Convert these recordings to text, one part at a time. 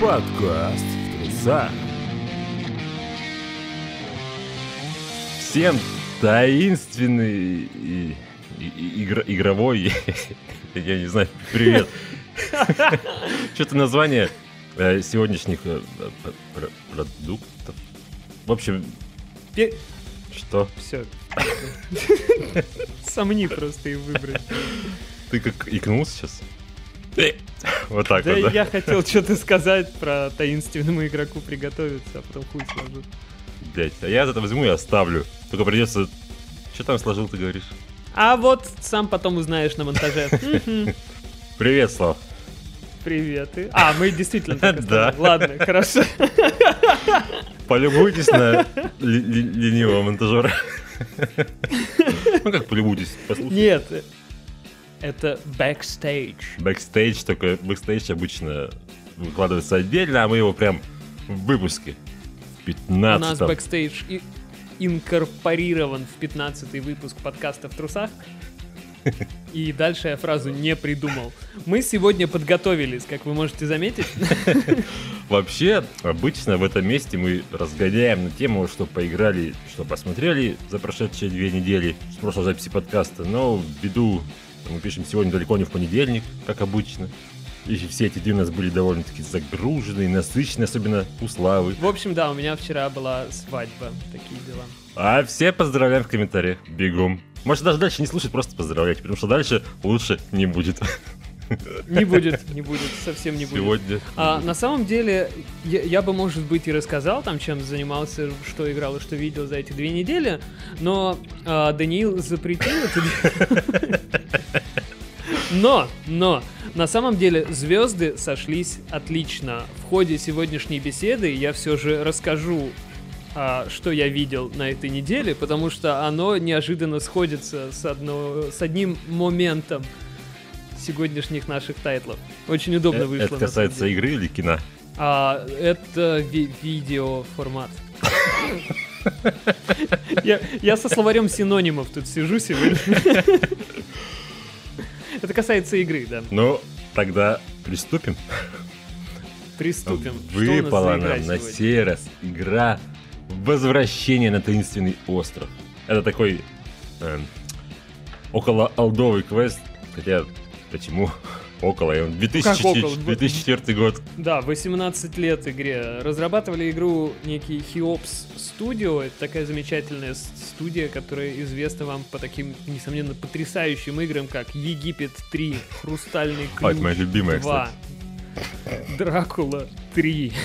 Подкаст в трусах. Всем таинственный и, и- и- игр- игровой, я не знаю, привет. Что-то название э, сегодняшних э, продуктов. В общем, что? Все. Сомни просто и выбрать. Ты как икнул сейчас? Вот так Да вот, да? я хотел что-то сказать про таинственному игроку приготовиться, а потом хуй сложу. Блять, а я это возьму и оставлю. Только придется... Что там сложил, ты говоришь? А вот сам потом узнаешь на монтаже. Привет, Слав. Привет. А, мы действительно так Да. Ладно, хорошо. Полюбуйтесь на ленивого монтажера. Ну как полюбуйтесь, послушайте. Нет, это backstage. Backstage, только бэкстейдж обычно выкладывается отдельно, а мы его прям в выпуске. В У нас 15 бэкстейдж и- инкорпорирован в 15 выпуск подкаста в трусах. И дальше я фразу не придумал. Мы сегодня подготовились, как вы можете заметить. Вообще, обычно в этом месте мы разгоняем на тему, что поиграли, что посмотрели за прошедшие две недели с прошлой записи подкаста. Но ввиду, мы пишем сегодня далеко не в понедельник, как обычно. И все эти дни у нас были довольно-таки загруженные, насыщенные, особенно у Славы. В общем, да, у меня вчера была свадьба. Такие дела. А все поздравляем в комментариях. Бегом. Может даже дальше не слушать, просто поздравлять, потому что дальше лучше не будет. Не будет, не будет, совсем не будет. Сегодня. А, на самом деле, я, я бы, может быть, и рассказал там, чем занимался, что играл и что видел за эти две недели, но а, Даниил запретил это. Но, но, на самом деле звезды сошлись отлично. В ходе сегодняшней беседы я все же расскажу, а, что я видел на этой неделе, потому что оно неожиданно сходится с, одно, с одним моментом сегодняшних наших тайтлов. Очень удобно Э, вышло. Это касается игры или кино? А, это ви- видеоформат. Я, я со словарем синонимов тут сижу сегодня. Это касается игры, да. Ну, тогда приступим. Приступим. Выпала нам на сей раз игра «Возвращение на таинственный остров». Это такой эм, около алдовый квест, хотя почему около? Он 2000 Как около? 2004 год. Да, 18 лет игре. Разрабатывали игру некий Хиопс Studio. Это такая замечательная студия, которая известна вам по таким, несомненно, потрясающим играм, как Египет 3, Хрустальный А, ключ это моя любимая, 2, Дракула 3.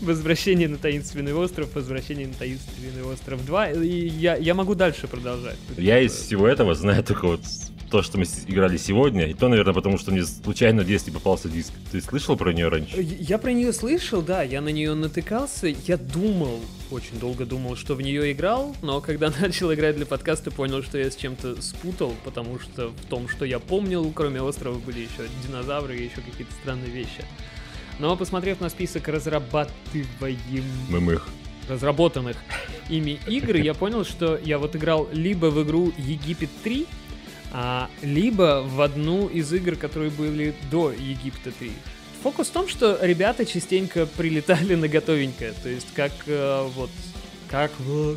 Возвращение на таинственный остров, возвращение на таинственный остров 2. И я, я могу дальше продолжать. Я из всего этого знаю только вот то, что мы играли сегодня, и то, наверное, потому что мне случайно в детстве попался диск. Ты слышал про нее раньше? Я про нее слышал, да, я на нее натыкался. Я думал, очень долго думал, что в нее играл, но когда начал играть для подкаста, понял, что я с чем-то спутал, потому что в том, что я помнил, кроме острова, были еще динозавры и еще какие-то странные вещи. Но посмотрев на список разрабатываем Мымых. разработанных ими игр, я понял, что я вот играл либо в игру Египет 3, а, либо в одну из игр, которые были до Египта 3. Фокус в том, что ребята частенько прилетали на готовенькое, то есть как э, вот как в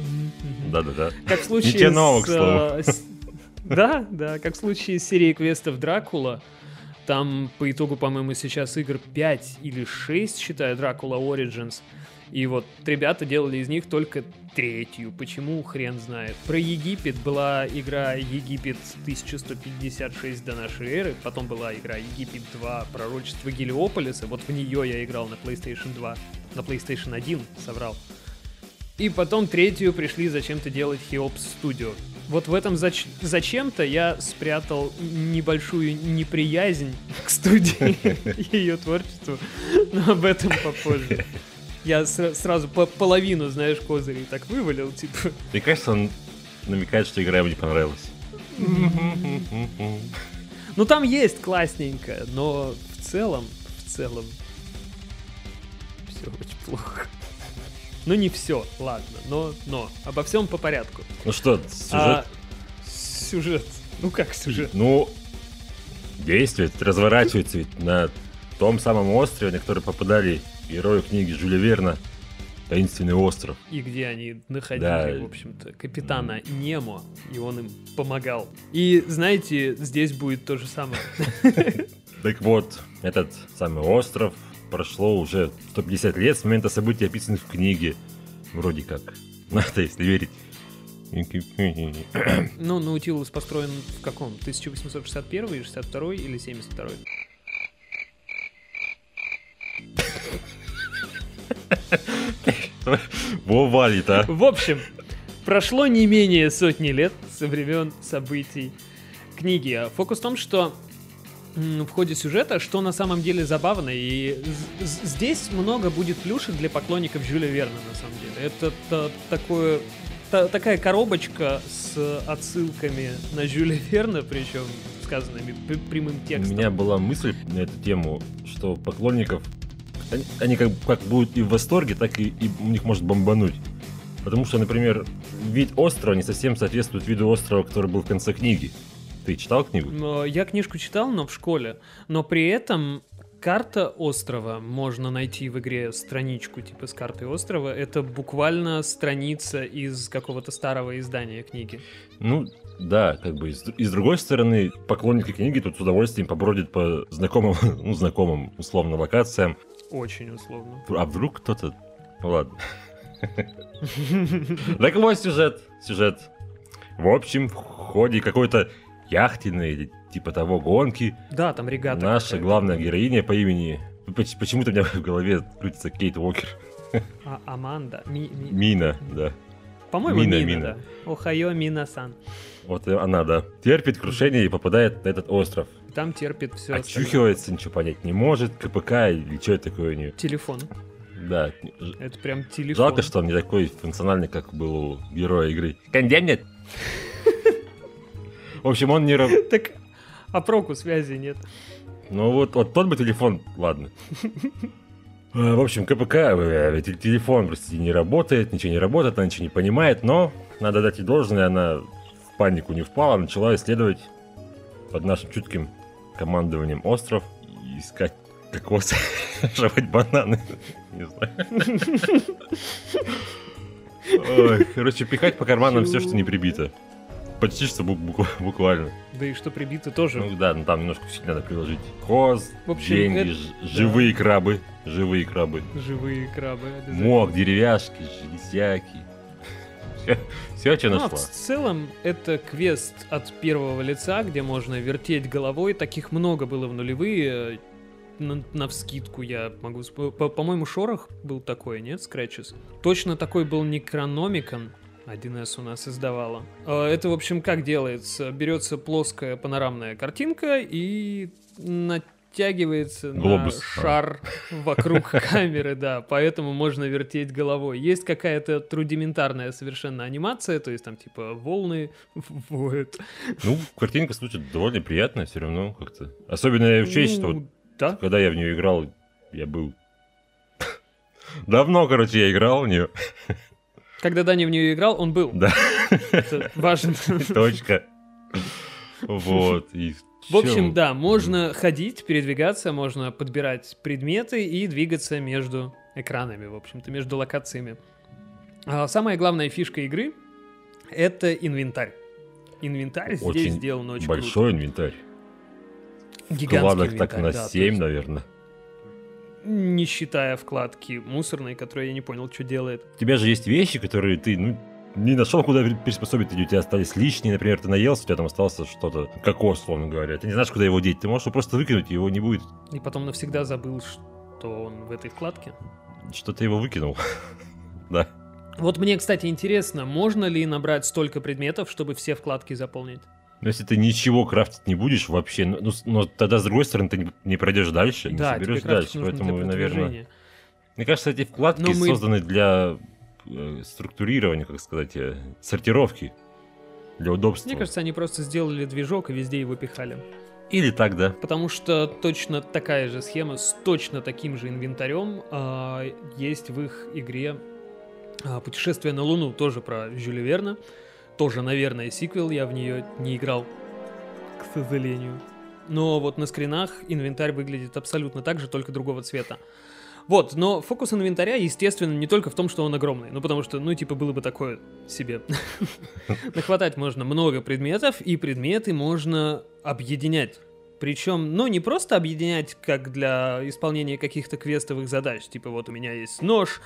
Да-да-да. как в случае с, э, с- Да, да, как в случае с серией квестов Дракула. Там по итогу, по-моему, сейчас игр 5 или 6, считаю, Дракула Origins. И вот ребята делали из них только третью. Почему, хрен знает. Про Египет была игра Египет 1156 до нашей эры. Потом была игра Египет 2 Пророчество Гелиополиса. Вот в нее я играл на PlayStation 2. На PlayStation 1, соврал. И потом третью пришли зачем-то делать Хеопс Studio. Вот в этом зач- зачем-то я спрятал небольшую неприязнь к студии и ее творчеству, но об этом попозже. Я сра- сразу по- половину, знаешь, козырей так вывалил, типа, Мне кажется, он намекает, что игра ему не понравилась. ну там есть классненько, но в целом, в целом, все очень плохо. Ну не все, ладно, но, но, обо всем по порядку. Ну что, сюжет? А, сюжет. Ну как сюжет? Ну, действие разворачивается ведь на том самом острове, на который попадали герои книги Жюля Верна, таинственный остров. И где они находили, Да. в общем-то, капитана Немо, и он им помогал. И, знаете, здесь будет то же самое. Так вот, этот самый остров прошло уже 150 лет с момента событий, описанных в книге. Вроде как. Надо, если верить. Ну, Наутилус построен в каком? 1861, 62 или 72? Во валит, а. В общем, прошло не менее сотни лет со времен событий книги. Фокус в том, что в ходе сюжета, что на самом деле забавно, и здесь много будет плюшек для поклонников Жюля Верна, на самом деле. Это та- такое, та- такая коробочка с отсылками на Жюля Верна, причем сказанными пр- прямым У текстом. меня была мысль на эту тему, что поклонников, они, они как, как будут и в восторге, так и, и у них может бомбануть. Потому что, например, вид острова не совсем соответствует виду острова, который был в конце книги. Ты читал книгу? Но Я книжку читал, но в школе. Но при этом карта острова можно найти в игре страничку типа с картой острова. Это буквально страница из какого-то старого издания книги. Ну, да, как бы. И с, и с другой стороны, поклонники книги тут с удовольствием побродят по знакомым, ну, знакомым, условно, локациям. Очень условно. А вдруг кто-то... Ну, ладно. Так вот сюжет, сюжет. В общем, в ходе какой-то яхтенной или типа того гонки Да, там регата. наша главная героиня по имени... Поч- Почему-то у меня в голове крутится Кейт Уокер. А, Аманда. Ми- ми- Мина, да. По-моему, Мина, Мина, Мина. да. Охайо Мина-сан. Вот она, да. Терпит крушение и попадает на этот остров. Там терпит все. Очухивается, ничего понять не может. КПК или что это такое у нее. Телефон. Да. Это прям телефон. Жалко, что он не такой функциональный, как был у героя игры. Кондем нет. В общем, он не... Так, а проку связи нет. Ну вот, вот тот бы телефон, ладно. А, В общем, КПК, э, те- телефон, простите, не работает, ничего не работает, она ничего не понимает, но надо дать ей должное, она в панику не впала, начала исследовать под нашим чутким командованием остров и искать кокосы, жевать бананы, не знаю. Ой, короче, пихать по карманам все, что не прибито. Почти что бу- бу- буквально. Да и что прибито тоже. Ну да, ну там немножко усилий надо приложить. Коз, В общем, деньги, это- живые крабы, живые крабы. Живые крабы. Мох, деревяшки, железяки. Все, что Ну, а в нашла. целом, это квест от первого лица, где можно вертеть головой. Таких много было в нулевые. На, навскидку я могу... сп- по- По-моему, Шорох был такой, нет, Scratches? Точно такой был Necronomicon. 1С у нас издавала. А, Это, в общем, как делается? Берется плоская панорамная картинка и натягивается Глобус. на шар вокруг камеры, да, поэтому можно вертеть головой. Есть какая-то рудиментарная совершенно анимация, то есть там типа волны воют. Ну, картинка, слушай, довольно приятная все равно как-то. Особенно учесть, что вот Ну, да, когда я в нее играл, я был... Давно, короче, я играл в нее. когда Даня в нее играл, он был. Да. Это важно. Точка. Вот. И В общем, да, можно ходить, передвигаться, можно подбирать предметы и двигаться между экранами, в общем-то, между локациями. А самая главная фишка игры — это инвентарь. Инвентарь здесь Очень сделан очень Большой инвентарь. круто. Гигантский Вкладок так инвентарь, на да, то 7, есть наверное. Не считая вкладки мусорной, которая я не понял, что делает. У тебя же есть вещи, которые ты, ну, не нашел, куда приспособить, или у тебя остались лишние, например, ты наелся, у тебя там остался что-то, кокос, условно говоря. Ты не знаешь, куда его деть. Ты можешь его просто выкинуть, и его не будет. И потом навсегда забыл, что он в этой вкладке. Что ты его выкинул. Да. Вот мне, кстати, интересно, можно ли набрать столько предметов, чтобы все вкладки заполнить? Но если ты ничего крафтить не будешь вообще, ну, ну, тогда, с другой стороны, ты не, не пройдешь дальше, не да, тебе соберешь дальше. Поэтому, наверное... Мне кажется, эти вкладки мы- созданы для структурирования, как сказать, э, сортировки. Для удобства. Мне кажется, они просто сделали движок и везде его пихали. Или так, да. Потому что точно такая же схема с точно таким же инвентарем а, есть в их игре а, «Путешествие на Луну», тоже про Жюля Верна. Тоже, наверное, сиквел, я в нее не играл, к сожалению. но вот на скринах инвентарь выглядит абсолютно так же, только другого цвета. Вот, но фокус инвентаря, естественно, не только в том, что он огромный. Ну, потому что, ну, типа, было бы такое себе. Нахватать можно много предметов, и предметы можно объединять. Причем, ну, не просто объединять, как для исполнения каких-то квестовых задач. Типа, вот у меня есть нож,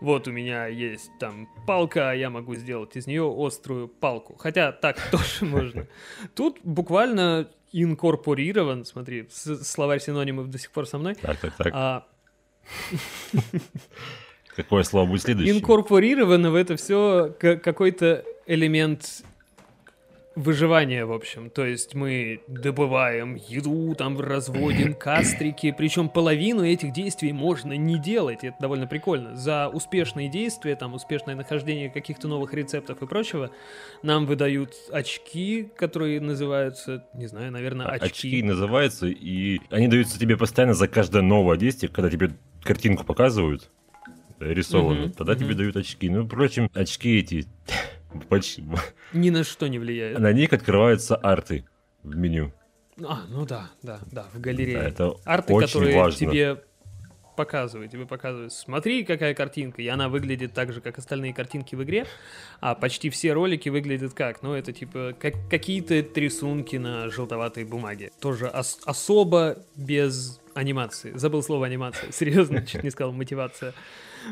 вот у меня есть там палка, а я могу сделать из нее острую палку. Хотя так тоже можно. Тут буквально инкорпорирован, смотри, словарь синонимов до сих пор со мной. Так, так, так. А, Какое слово будет следующее? Инкорпорировано в это все какой-то элемент выживания, в общем. То есть мы добываем еду, там разводим кастрики, причем половину этих действий можно не делать, это довольно прикольно. За успешные действия, там успешное нахождение каких-то новых рецептов и прочего, нам выдают очки, которые называются, не знаю, наверное, а, очки. Очки называются, и они даются тебе постоянно за каждое новое действие, когда тебе картинку показывают, рисованную, угу, тогда угу. тебе дают очки. Ну, впрочем, очки эти почти... Ни на что не влияют. На них открываются арты в меню. А, ну да, да, да, в галерее. Да, это арты, очень которые важно. тебе показывают, тебе показывают, смотри, какая картинка, и она выглядит так же, как остальные картинки в игре, а почти все ролики выглядят как? Ну, это типа как, какие-то рисунки на желтоватой бумаге. Тоже ос- особо без анимации. Забыл слово анимация, серьезно, чуть не сказал мотивация.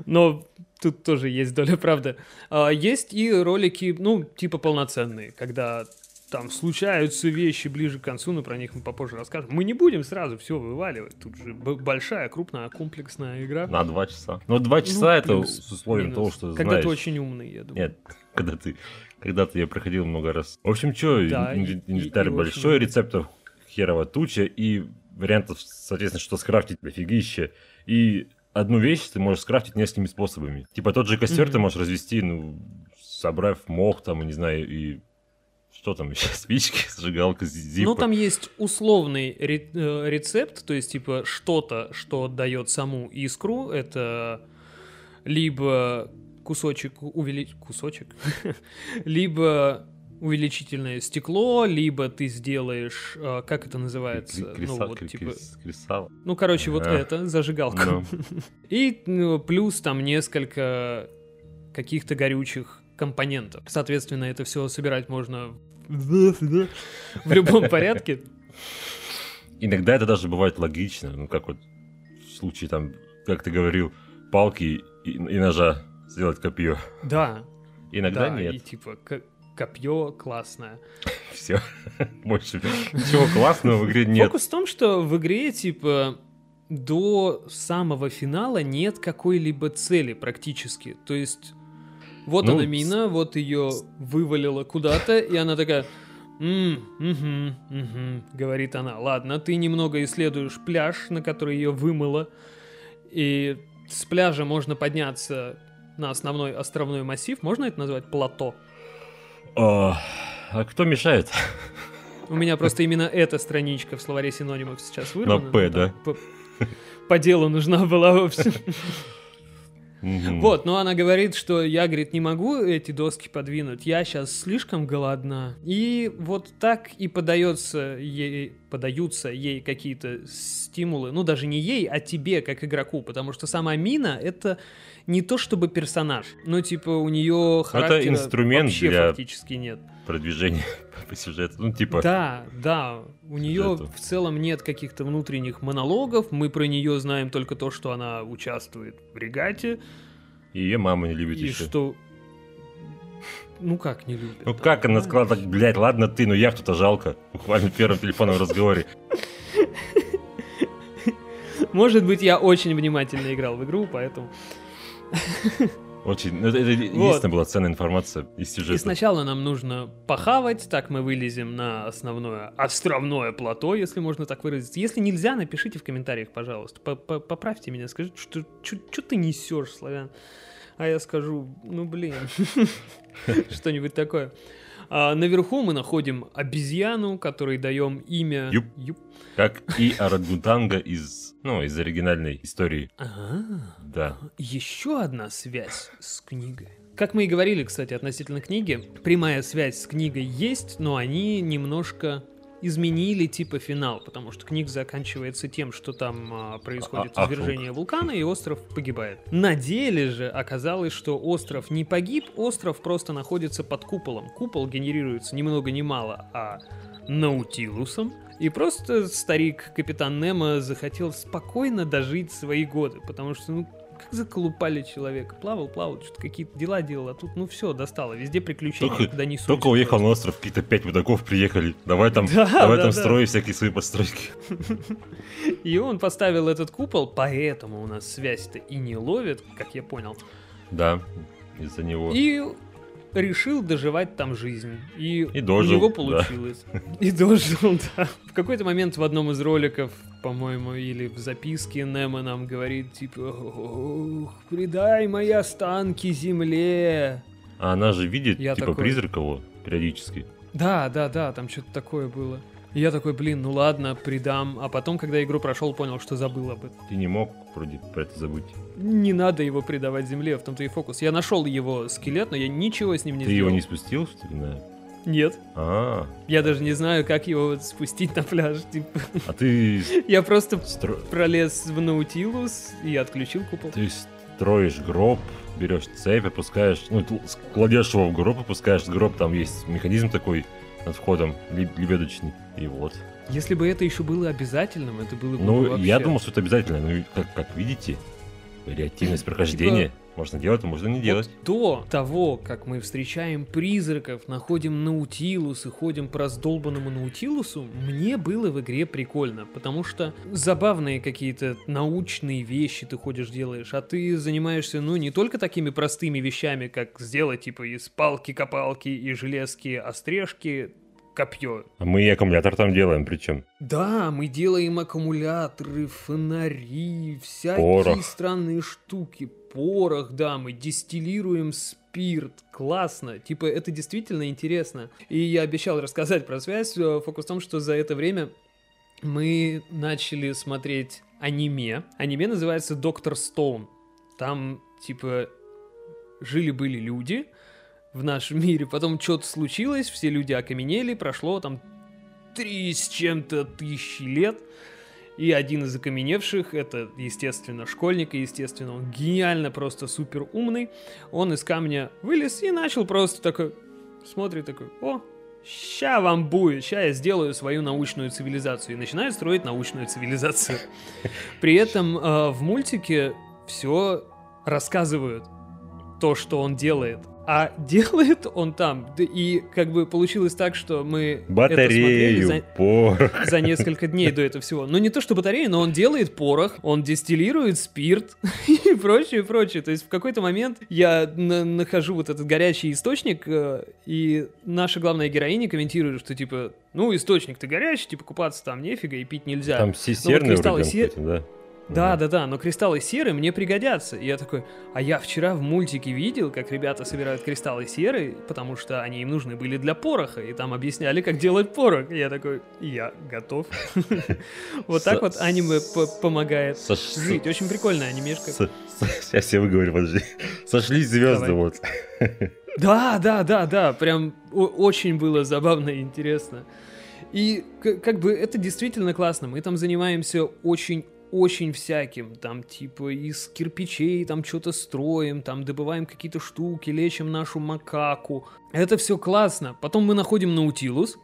Но тут тоже есть доля правды. А, есть и ролики, ну, типа полноценные, когда там случаются вещи ближе к концу, но про них мы попозже расскажем. Мы не будем сразу все вываливать. Тут же большая, крупная, комплексная игра. На два часа. Но два часа ну, это плюс, с условием минус. того, что Когда знаешь. ты очень умный, я думаю. Нет, когда ты когда-то я проходил много раз. В общем, что, да, инвентарь большой, очень... рецептов херова туча, и вариантов, соответственно, что скрафтить дофигища. И одну вещь ты можешь скрафтить несколькими способами. Типа тот же костер mm-hmm. ты можешь развести, ну, собрав мох там, не знаю, и что там еще, спички, зажигалка, зипа. Ну, там есть условный ре- э, рецепт, то есть, типа, что-то, что дает саму искру, это либо кусочек увеличить, кусочек, либо увеличительное стекло, либо ты сделаешь, э, как это называется, Креса, ну вот типа, кресало. ну короче вот это зажигалка, no. Ну. и ну, плюс там несколько каких-то горючих компонентов. Соответственно, это все собирать можно в любом порядке. Иногда это даже бывает логично, ну как вот в случае там, как ты говорил, палки и, и ножа сделать копье. Да. Иногда да, нет. И типа копье классное. Все. Больше ничего классного в игре нет. Фокус в том, что в игре, типа, до самого финала нет какой-либо цели практически. То есть, вот ну, она мина, вот ее вывалила куда-то, и она такая... «М, угу, угу», говорит она. Ладно, ты немного исследуешь пляж, на который ее вымыло, и с пляжа можно подняться на основной островной массив. Можно это назвать плато? О, а кто мешает? У меня просто именно эта страничка в словаре синонимов сейчас вырвана. На П, да? По, по делу нужна была вовсе. Вот, но она говорит, что я, говорит, не могу эти доски подвинуть, я сейчас слишком голодна. И вот так и подается ей, подаются ей какие-то стимулы, ну даже не ей, а тебе, как игроку, потому что сама Мина — это не то чтобы персонаж, но типа у нее характера Это инструмент вообще для фактически нет. продвижения по сюжету, ну типа... Да, да, у нее в целом нет каких-то внутренних монологов, мы про нее знаем только то, что она участвует в регате. И ее мама не любит и еще. что... Ну как не любит? Ну как она сказала так, блядь, ладно ты, но я кто-то жалко. Буквально в первом телефонном разговоре. Может быть, я очень внимательно играл в игру, поэтому... Очень. Ну, это, это единственная вот. была ценная информация из сюжета. И сначала нам нужно похавать, так мы вылезем на основное островное плато, если можно так выразиться. Если нельзя, напишите в комментариях, пожалуйста. Поправьте меня, скажите, что, что, что ты несешь, славян. А я скажу, ну блин, что-нибудь такое. А наверху мы находим обезьяну, которой даем имя... Юп. Юп. Как и Арагутанга из, ну, из оригинальной истории. Ага. Да. Еще одна связь с книгой. Как мы и говорили, кстати, относительно книги, прямая связь с книгой есть, но они немножко изменили типа финал, потому что книга заканчивается тем, что там а, происходит А- извержение вулкана и остров погибает. На деле же оказалось, что остров не погиб, остров просто находится под куполом. Купол генерируется ни много ни мало, а Наутилусом. И просто старик капитан Немо захотел спокойно дожить свои годы, потому что, ну, как заколупали человека. Плавал, плавал, что-то какие-то дела делал, а тут, ну, все, достало. Везде приключения, Только- куда не сунься Только уехал на остров, какие-то пять мудаков приехали. Давай там, Да, давай да, там да. строй всякие свои постройки. И он поставил этот купол, поэтому у нас связь-то и не ловит, как я понял. Да, из-за него. И решил доживать там жизнь. И, И дожил, у него да. получилось. И дожил, да. В какой-то момент в одном из роликов, по-моему, или в записке Немо нам говорит, типа, «Ох, предай мои останки земле. А она же видит, Я типа, такой- призрак его периодически. Да, да, да, там что-то такое было. И я такой, блин, ну ладно, придам. А потом, когда игру прошел, понял, что забыл об этом. Ты не мог вроде про это забыть. Не надо его предавать земле, в том-то и фокус. Я нашел его скелет, но я ничего с ним не Ты сделал. его не спустил, что ли? на- Нет. А, Я даже не знаю, как его спустить на пляж. Типа, а ты, я просто стро- пролез в Наутилус и отключил купол. ты строишь гроб, берешь цепь, опускаешь, ну, кладешь его в гроб, опускаешь гроб, там есть механизм такой над входом, лебедочный, и вот. Если бы это еще было обязательным, это было бы Ну, вообще... я думал, что это обязательно, но как, как видите, вариативность прохождения, можно делать, а можно не делать. Вот до того, как мы встречаем призраков, находим Наутилус и ходим по раздолбанному Наутилусу, мне было в игре прикольно, потому что забавные какие-то научные вещи ты ходишь делаешь, а ты занимаешься, ну, не только такими простыми вещами, как сделать, типа, из палки-копалки и железки острежки копье. А мы и аккумулятор там делаем, причем. Да, мы делаем аккумуляторы, фонари, всякие Порох. странные штуки. Порох, да, мы дистиллируем спирт. Классно. Типа, это действительно интересно. И я обещал рассказать про связь. Э, Фокус в том, что за это время мы начали смотреть аниме. Аниме называется Доктор Стоун. Там, типа, жили-были люди в нашем мире, потом что-то случилось, все люди окаменели, прошло там три с чем-то тысячи лет, и один из окаменевших, это, естественно, школьник, и, естественно, он гениально, просто супер умный, он из камня вылез и начал просто такой, смотрит такой, о, ща вам будет, ща я сделаю свою научную цивилизацию, и начинает строить научную цивилизацию. При этом э, в мультике все рассказывают, то, что он делает. А делает он там, да и как бы получилось так, что мы это смотрели Батарею, за, порох. за несколько дней до этого всего. Ну не то что батарея, но он делает порох, он дистиллирует спирт и прочее, прочее. То есть в какой-то момент я на- нахожу вот этот горячий источник, э, и наша главная героиня комментирует, что типа, ну источник-то горячий, типа купаться там нефига и пить нельзя. Там все серные кристаллы вроде се- какой-то, да? Да, да, да, но кристаллы серы мне пригодятся. И я такой, а я вчера в мультике видел, как ребята собирают кристаллы серы, потому что они им нужны были для пороха, и там объясняли, как делать порох. И я такой, я готов. Вот так вот аниме помогает жить. Очень прикольная анимешка. Сейчас я выговорю, подожди. Сошлись звезды, вот. Да, да, да, да, прям очень было забавно и интересно. И как бы это действительно классно. Мы там занимаемся очень очень всяким, там типа из кирпичей там что-то строим, там добываем какие-то штуки, лечим нашу макаку. Это все классно. Потом мы находим Наутилус,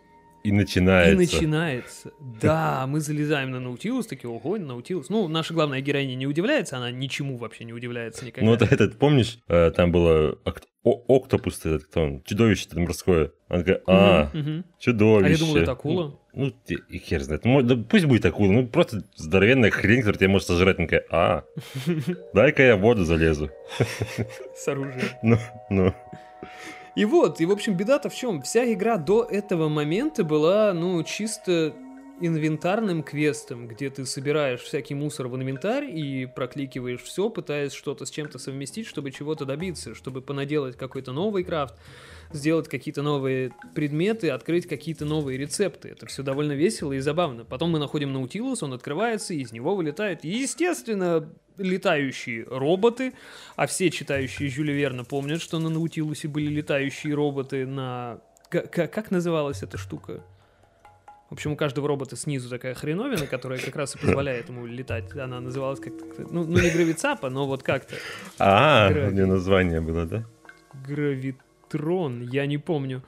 И начинается. и начинается. Да, мы залезаем на Наутилус, такие, ого, Наутилус. Ну, наша главная героиня не удивляется, она ничему вообще не удивляется никогда. Ну вот этот, помнишь, э, там было октопус, этот, кто он, чудовище там морское. Она такая, а, чудовище. А я думал, это акула. Ну, те- и хер знает. Ну, да пусть будет акула, ну просто здоровенная хрень, которая тебя может сожрать. Она такая, а, дай-ка я в воду залезу. С оружием. Ну, ну. И вот, и в общем, беда-то в чем? Вся игра до этого момента была, ну, чисто инвентарным квестом, где ты собираешь всякий мусор в инвентарь и прокликиваешь все, пытаясь что-то с чем-то совместить, чтобы чего-то добиться, чтобы понаделать какой-то новый крафт, сделать какие-то новые предметы, открыть какие-то новые рецепты. Это все довольно весело и забавно. Потом мы находим Наутилус, он открывается, и из него вылетают, естественно, летающие роботы, а все читающие Жюля Верна помнят, что на Наутилусе были летающие роботы на... Как называлась эта штука? В общем, у каждого робота снизу такая хреновина, которая как раз и позволяет ему летать. Она называлась как-то... Ну, ну не гравицапа, но вот как-то. А, у нее название было, да? Гравитрон, я не помню.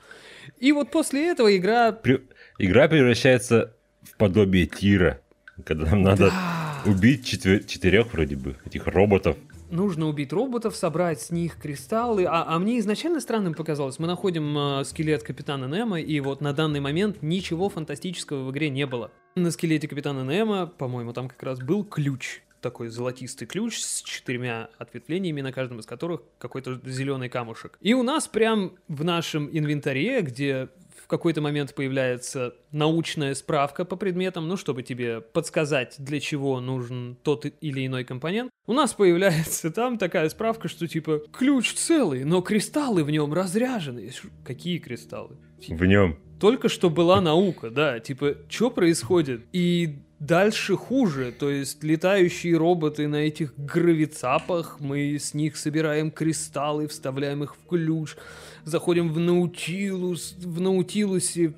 И вот после этого игра... При- Игра превращается в подобие тира, когда нам надо Да. убить четвер- четырех вроде бы этих роботов. Нужно убить роботов, собрать с них кристаллы. А, а мне изначально странным показалось, мы находим э, скелет Капитана Немо, и вот на данный момент ничего фантастического в игре не было. На скелете Капитана Немо, по-моему, там как раз был ключ. Такой золотистый ключ с четырьмя ответвлениями, на каждом из которых какой-то зеленый камушек. И у нас прям в нашем инвентаре, где в какой-то момент появляется научная справка по предметам, ну, чтобы тебе подсказать, для чего нужен тот или иной компонент, у нас появляется там такая справка, что типа ключ целый, но кристаллы в нем разряжены. Какие кристаллы? В нем. Только что была наука, да, типа, что происходит? И дальше хуже, то есть летающие роботы на этих гравицапах, мы с них собираем кристаллы, вставляем их в ключ, заходим в Наутилус, в Наутилусе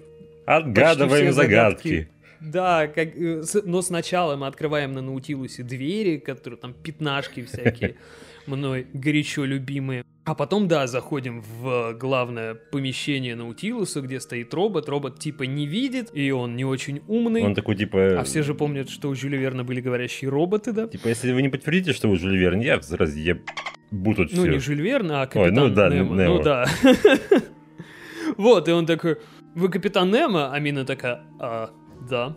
Отгадываем загадки. загадки. да, как, э, но сначала мы открываем на Наутилусе двери, которые там пятнашки всякие, мной горячо любимые. А потом, да, заходим в главное помещение Наутилуса, где стоит робот. Робот типа не видит, и он не очень умный. Он такой, типа... А все же помнят, что у Жюля Верна были говорящие роботы, да? Типа, если вы не подтвердите, что вы Жюль Верн, я разъебу тут Ну, все. не Жюль Верн, а капитан ну да, Немо. Немо. Ну да. Вот, и он такой, вы капитан Немо? А Мина такая, а, да.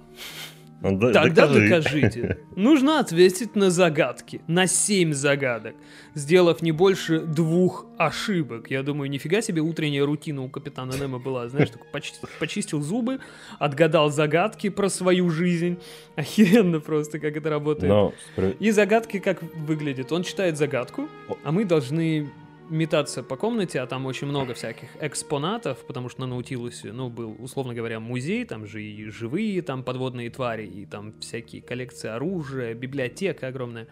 Тогда докажите. Нужно ответить на загадки. На семь загадок. Сделав не больше двух ошибок. Я думаю, нифига себе утренняя рутина у капитана Немо была. Знаешь, такой почистил, почистил зубы, отгадал загадки про свою жизнь. Охеренно просто, как это работает. Но И загадки как выглядят? Он читает загадку, а мы должны метаться по комнате, а там очень много всяких экспонатов, потому что на Наутилусе, ну, был, условно говоря, музей, там же и живые там подводные твари, и там всякие коллекции оружия, библиотека огромная.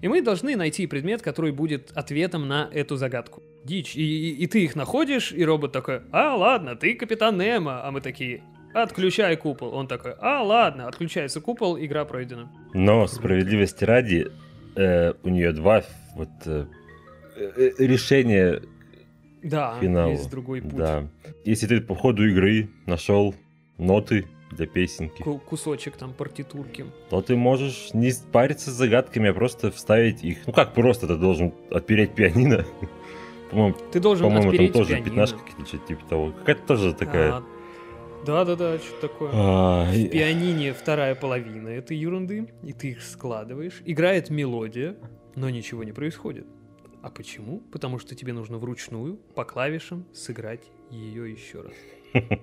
И мы должны найти предмет, который будет ответом на эту загадку. Дичь. И, и- и ты их находишь, и робот такой, а, ладно, ты капитан Немо, а мы такие, отключай купол. Он такой, а, ладно, отключается купол, игра пройдена. Но справедливости ради, э, у нее два вот э, э, решения Да, финала. есть другой путь. Да. Если ты по ходу игры нашел ноты для песенки, Ку- кусочек там партитурки. то ты можешь не париться с загадками, а просто вставить их. Ну как просто, ты должен отпереть пианино. По-моему, Ты должен по-моему там тоже пианино. пятнашки какие-то, что-то типа того. Какая-то тоже такая. А, Да-да-да, что такое. А, В пианине вторая половина этой ерунды, и ты их складываешь. Играет мелодия, но ничего не происходит. А почему? Потому что тебе нужно вручную по клавишам сыграть ее еще раз.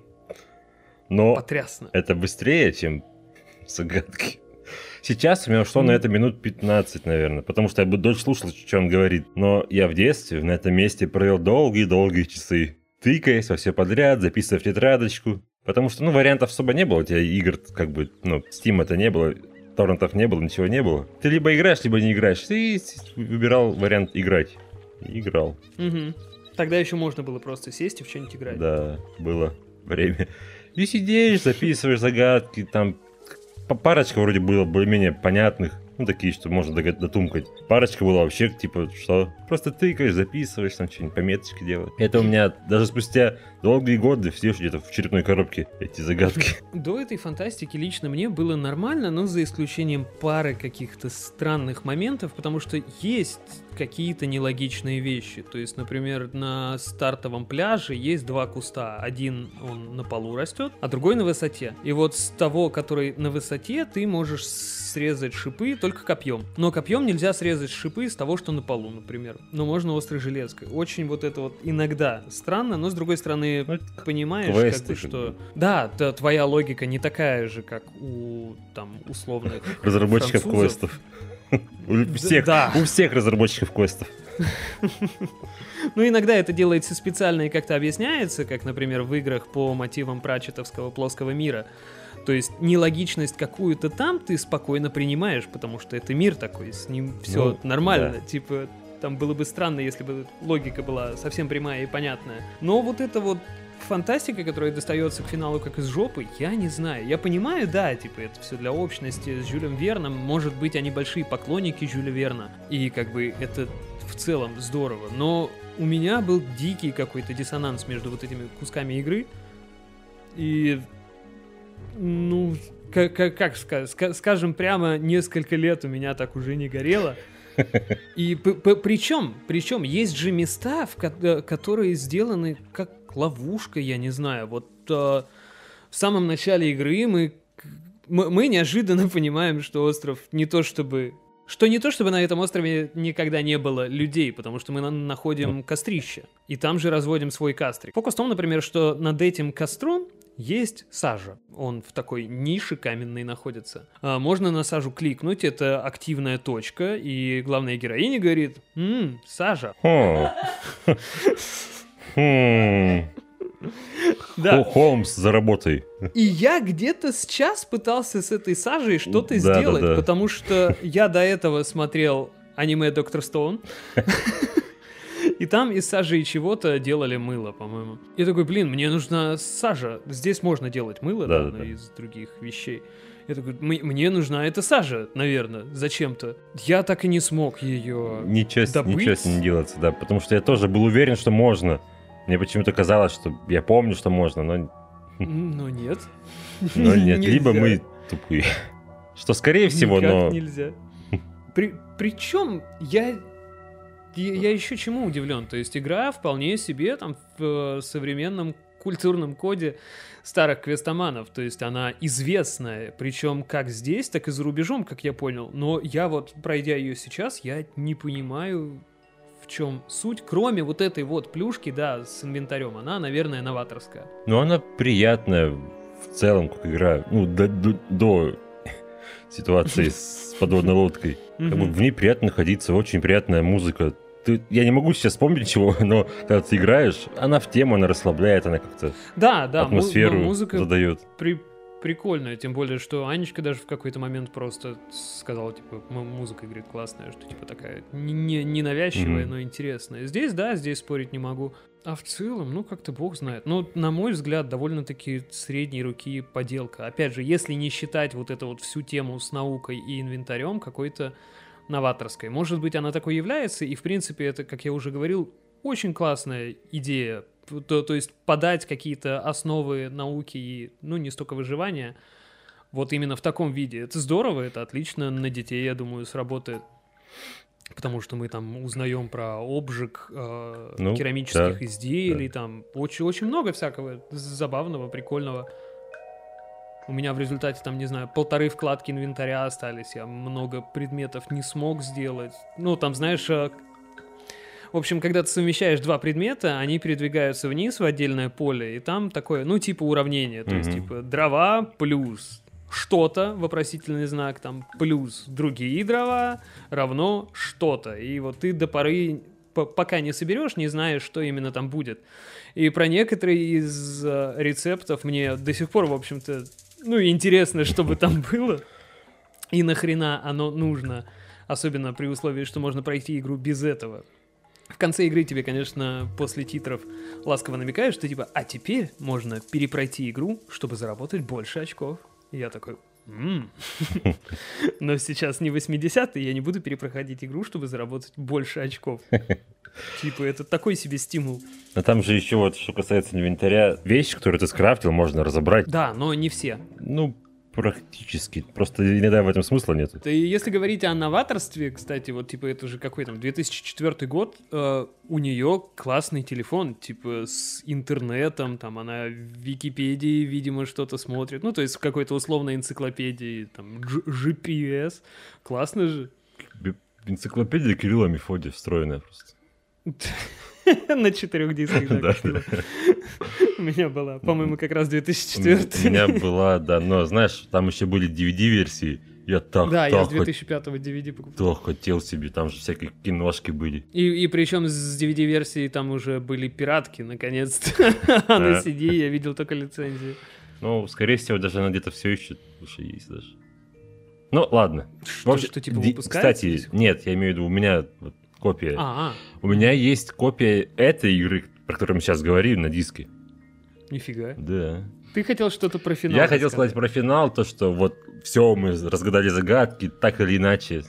Но Потрясно. это быстрее, чем загадки. Сейчас у меня ушло на это минут 15, наверное, потому что я бы дольше слушал, что он говорит. Но я в детстве на этом месте провел долгие-долгие часы, тыкаясь во все подряд, записывая в тетрадочку. Потому что, ну, вариантов особо не было, у тебя игр, как бы, ну, Steam это не было, торрентов не было, ничего не было. Ты либо играешь, либо не играешь. Ты выбирал вариант играть. И играл. Мгм. Тогда еще можно было просто сесть и в что-нибудь играть. Да, было время. И сидишь, записываешь загадки, там парочка вроде было более-менее понятных, ну такие, что можно дотумкать. Парочка была вообще, типа, что просто тыкаешь, записываешь, там что-нибудь пометочки делаешь. Это у меня даже спустя долгие годы все где-то в черепной коробке эти загадки. До этой фантастики лично мне было нормально, но за исключением пары каких-то странных моментов, потому что есть какие-то нелогичные вещи. То есть, например, на стартовом пляже есть два куста. Один он на полу растет, а другой на высоте. И вот с того, который на высоте, ты можешь срезать шипы только копьем. Но копьем нельзя срезать шипы с того, что на полу, например. Но можно острой железкой. Очень вот это вот иногда странно, но с другой стороны, Ну, это понимаешь, квесты, как бы, что... Да, твоя логика не такая же, как у, там, условных Разработчиков французов. квестов. У всех, да. у всех разработчиков квестов. Ну, иногда это делается специально и как-то объясняется, как, например, в играх по мотивам прачетовского плоского мира. То есть нелогичность какую-то там ты спокойно принимаешь, потому что это мир такой, с ним все Ну, нормально. да. Типа, там было бы странно, если бы логика была совсем прямая и понятная. Но вот это вот фантастика, которая достается к финалу как из жопы, я не знаю. Я понимаю, да, типа, это все для общности с Жюлем Верном. Может быть, они большие поклонники Жюля Верна. И как бы это в целом здорово. Но у меня был дикий какой-то диссонанс между вот этими кусками игры. И, ну, как, как, как ска- скажем прямо, несколько лет у меня так уже не горело. И причем, причем есть же места, в ко- э, которые сделаны как ловушка, я не знаю. Вот э, в самом начале игры мы, мы, мы неожиданно понимаем, что остров не то чтобы что не то, чтобы на этом острове никогда не было людей, потому что мы на находим кострище, и там же разводим свой кастрик. Фокус в том, например, что над этим костром есть сажа. Он в такой нише каменной находится. А, можно на сажу кликнуть, это активная точка, и главная героиня говорит, «Ммм, сажа». Хм. Да. Холмс, заработай. И я где-то сейчас пытался с этой сажей что-то сделать, потому что я до этого смотрел аниме Доктор Стоун. И там из сажи и чего-то делали мыло, по-моему. Я такой, блин, мне нужна сажа. Здесь можно делать мыло, да, да, да. из других вещей. Я такой, мне нужна эта сажа, наверное, зачем-то. Я так и не смог ее ничего, добыть. Ничего с ней делаться, да, потому что я тоже был уверен, что можно. Мне почему-то казалось, что я помню, что можно, но... Но нет. Но нет, либо мы тупые. Что скорее всего, Никак но... нельзя. При, причем я я еще чему удивлен? То есть игра вполне себе там в э, современном культурном коде старых квестоманов. То есть она известная, причем как здесь, так и за рубежом, как я понял. Но я вот, пройдя ее сейчас, я не понимаю, чем суть, кроме вот этой вот плюшки, да, с инвентарем, она, наверное, новаторская. Ну, она приятная в целом, как игра, ну, до, до, до ситуации с подводной лодкой. Как бы в ней приятно находиться, очень приятная музыка. Ты, я не могу сейчас вспомнить чего, но когда ты играешь, она в тему, она расслабляет, она как-то да, да, атмосферу му- музыка задает. При, прикольная, тем более, что Анечка даже в какой-то момент просто сказала, типа, музыка, говорит, классная, что, типа, такая не, не навязчивая, mm-hmm. но интересная. Здесь, да, здесь спорить не могу. А в целом, ну, как-то бог знает. Ну, на мой взгляд, довольно-таки средней руки поделка. Опять же, если не считать вот эту вот всю тему с наукой и инвентарем какой-то новаторской. Может быть, она такой является, и, в принципе, это, как я уже говорил, очень классная идея то, то есть подать какие-то основы науки и, ну, не столько выживания, вот именно в таком виде. Это здорово, это отлично на детей, я думаю, сработает. Потому что мы там узнаем про обжиг э, ну, керамических да, изделий, да. там очень, очень много всякого забавного, прикольного. У меня в результате там, не знаю, полторы вкладки инвентаря остались, я много предметов не смог сделать. Ну, там, знаешь, э, в общем, когда ты совмещаешь два предмета, они передвигаются вниз в отдельное поле, и там такое, ну, типа уравнение. То mm-hmm. есть, типа, дрова плюс что-то, вопросительный знак, там, плюс другие дрова равно что-то. И вот ты до поры пока не соберешь, не знаешь, что именно там будет. И про некоторые из э, рецептов мне до сих пор, в общем-то, ну, интересно, что бы там было. И нахрена оно нужно. Особенно при условии, что можно пройти игру без этого. В конце игры тебе, конечно, после титров ласково намекают, что типа, а теперь можно перепройти игру, чтобы заработать больше очков. Я такой, но сейчас не 80-й, я не буду перепроходить игру, чтобы заработать больше очков. Типа, это такой себе стимул. А там же еще вот, что касается инвентаря, вещи, которые ты скрафтил, можно разобрать. Да, но не все. Ну, Практически. Просто иногда в этом смысла нет. И если говорить о новаторстве, кстати, вот типа это же какой там 2004 год, э, у нее классный телефон, типа с интернетом, там она в Википедии, видимо, что-то смотрит, ну то есть в какой-то условной энциклопедии, там GPS, классно же. Энциклопедия Кирилла Мефодия встроенная просто. На четырех дисках, да, У меня была, по-моему, как раз 2004. У меня была, да, но знаешь, там еще были DVD-версии. Я так, да, так я с 2005-го DVD покупал. Так хотел себе, там же всякие киношки были. И, и причем с DVD-версии там уже были пиратки, наконец-то. А на CD я видел только лицензии. Ну, скорее всего, даже она где-то все еще уже есть даже. Ну, ладно. Что, общем, что типа выпускается? Кстати, нет, я имею в виду, у меня вот копия. А-а. У меня есть копия этой игры, про которую мы сейчас говорим, на диске. Нифига. Да. Ты хотел что-то про финал Я хотел сказать про финал, то, что вот все, мы разгадали загадки, так или иначе,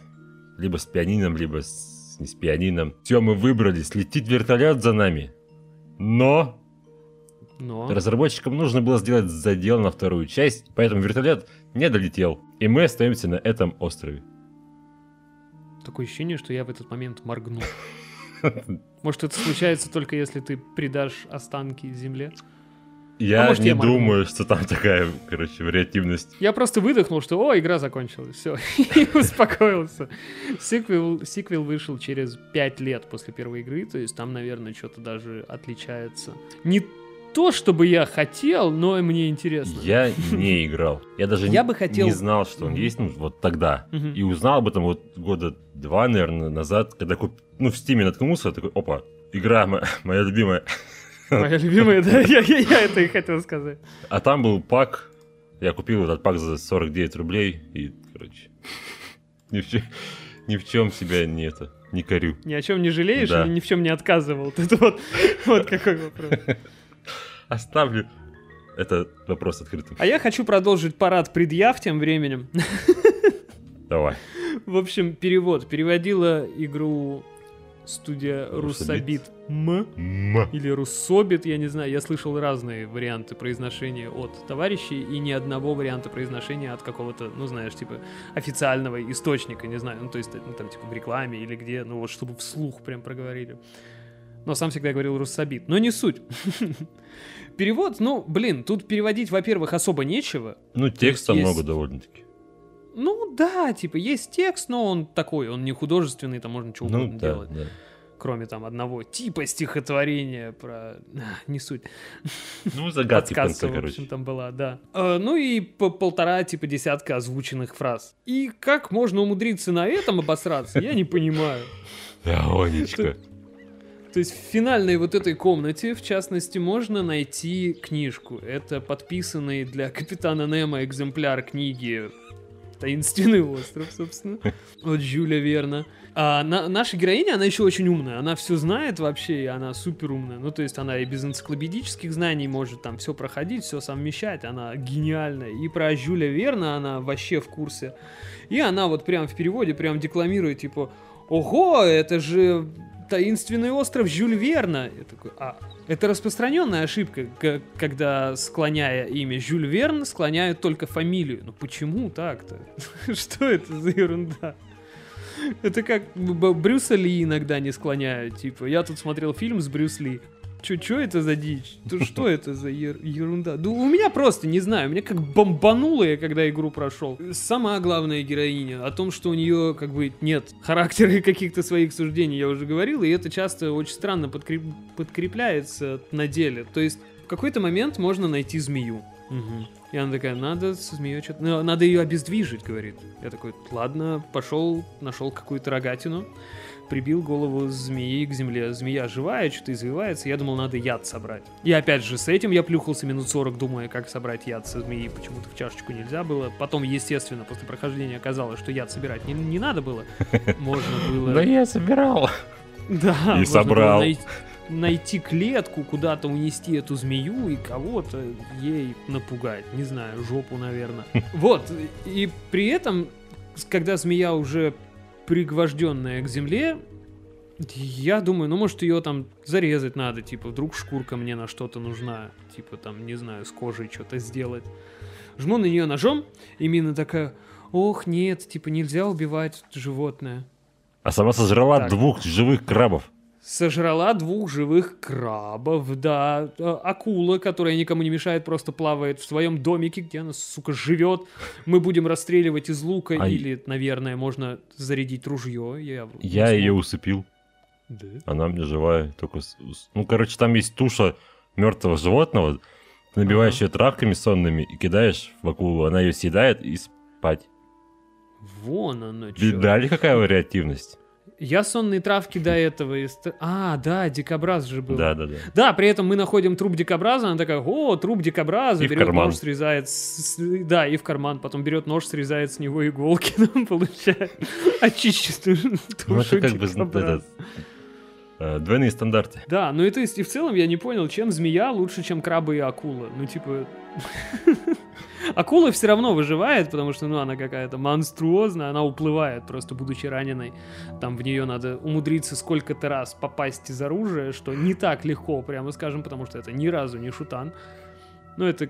либо с пианином, либо с, не с пианином. Все, мы выбрались, летит вертолет за нами. Но Но... разработчикам нужно было сделать задел на вторую часть, поэтому вертолет не долетел. И мы остаемся на этом острове. Такое ощущение, что я в этот момент моргнул. Может, это случается только если ты придашь останки земле? Я может, не я моргну. думаю, что там такая, короче, вариативность. Я просто выдохнул, что о, игра закончилась, все, и успокоился. Сиквел, сиквел вышел через 5 лет после первой игры, то есть там, наверное, что-то даже отличается. Не то, чтобы я хотел, но мне интересно. Я не играл. Я даже Я не- бы хотел- не знал, что он есть, ну, вот тогда. Мгм. И узнал об этом вот года два, наверное, назад, когда куп... ну, в Стиме наткнулся, такой, опа, игра мо- моя любимая. Моя любимая, да, я, я- я это и хотел сказать. А там был пак, я купил этот пак за 49 рублей, и, короче, ни в, чем, ни в чем себя не это, не корю. Ни о чем не жалеешь Да. или ни в чем не отказывал? Это вот, вот какой вопрос. Оставлю этот вопрос открытым. А я хочу продолжить парад предъяв тем временем. Давай. В общем, перевод. Переводила игру студия Руссобит. М. М. Или Руссобит, я не знаю. Я слышал разные варианты произношения от товарищей и ни одного варианта произношения от какого-то, ну знаешь, типа официального источника, не знаю. Ну то есть ну, там типа в рекламе или где, ну вот чтобы вслух прям проговорили. Но сам всегда говорил Руссобит. Но не суть. Перевод, ну, блин, тут переводить, во-первых, особо нечего. Ну, текста есть- много довольно-таки. Ну да, типа есть текст, но он такой, он не художественный, там можно что Ну, угодно да, делать. да. Кроме там одного типа стихотворения про... А, Не суть. Ну, загадки в конце, Подсказка, в общем, там была, да. Э, ну и по полтора, типа, десятка озвученных фраз. И как можно умудриться на этом обосраться, я не понимаю. Леонечка. То есть в финальной вот этой комнате, в частности, можно найти книжку. Это подписанный для Капитана Немо экземпляр книги «Таинственный остров», собственно, от Жюля Верна. А на- наша героиня, она еще очень умная, она все знает вообще, и она супер умная. Ну, то есть она и без энциклопедических знаний может там все проходить, все совмещать, она гениальная. И про Жюля Верна она вообще в курсе. И она вот прям в переводе прям декламирует, типа, ого, это же таинственный остров Жюль Верна. Я такой, а, это распространенная ошибка, когда, склоняя имя Жюль Верн, склоняют только фамилию. Ну почему так-то? Что это за ерунда? Это как Брюса Ли иногда не склоняют. Типа, я тут смотрел фильм с Брюс Ли. Чё это за дичь? То что это за ер- ерунда? Да у меня просто, не знаю, меня как бомбануло я, когда игру прошел. Сама главная героиня, о том, что у нее как бы нет характера и каких-то своих суждений, я уже говорил, и это часто очень странно подкреп- подкрепляется на деле. То есть в какой-то момент можно найти змею. И она такая, надо со змеей что-то... ну, надо ее обездвижить, говорит. Я такой, ладно, пошел, нашел какую-то рогатину, прибил голову змеи к земле. Змея живая, что-то извивается. Я думал, надо яд собрать. И опять же, с этим я плюхался минут 40, думая, как собрать яд со змеи. Почему-то в чашечку нельзя было. Потом, естественно, после прохождения оказалось, что яд собирать не, не надо было. Можно было... Да я собирал. Да, И собрал. найти клетку, куда-то унести эту змею и кого-то ей напугать. Не знаю, жопу, наверное. Вот, и при этом, когда змея уже пригвожденная к земле, я думаю, ну, может, ее там зарезать надо, типа, вдруг шкурка мне на что-то нужна, типа, там, не знаю, с кожей что-то сделать. Жму на нее ножом, и Мина такая, ох, нет, типа, нельзя убивать животное. А сама сожрала Так. двух живых крабов. Сожрала двух живых крабов, да. А, Акула, которая никому не мешает, просто плавает в своем домике, где она, сука, живет. Мы будем расстреливать из лука, А или, наверное, можно зарядить ружье. Я, Я ее усыпил. Да. Она мне живая. Только... Ну, короче, там есть туша мертвого животного. Ты набиваешь Ага. ее травками сонными и кидаешь в акулу. Она ее съедает и спать. Вон оно чё. Видали, какая вариативность? Я сонные травки до этого... из- А, да, дикобраз же был. Да, да, да. Да, при этом мы находим труп дикобраза, она такая, о, труп дикобраза, И берет нож, срезает, с- да, и в карман, потом берет нож, срезает с него иголки, нам получает очищенную Ну, тушу это как бы Э, двойные стандарты. Да, ну и то есть, и в целом я не понял, чем змея лучше, чем крабы и акула. Ну, типа... Акула все равно выживает, потому что, ну, она какая-то монструозная, она уплывает, просто будучи раненой. Там в нее надо умудриться сколько-то раз попасть из оружия, что не так легко, прямо скажем, потому что это ни разу не шутан. Ну, это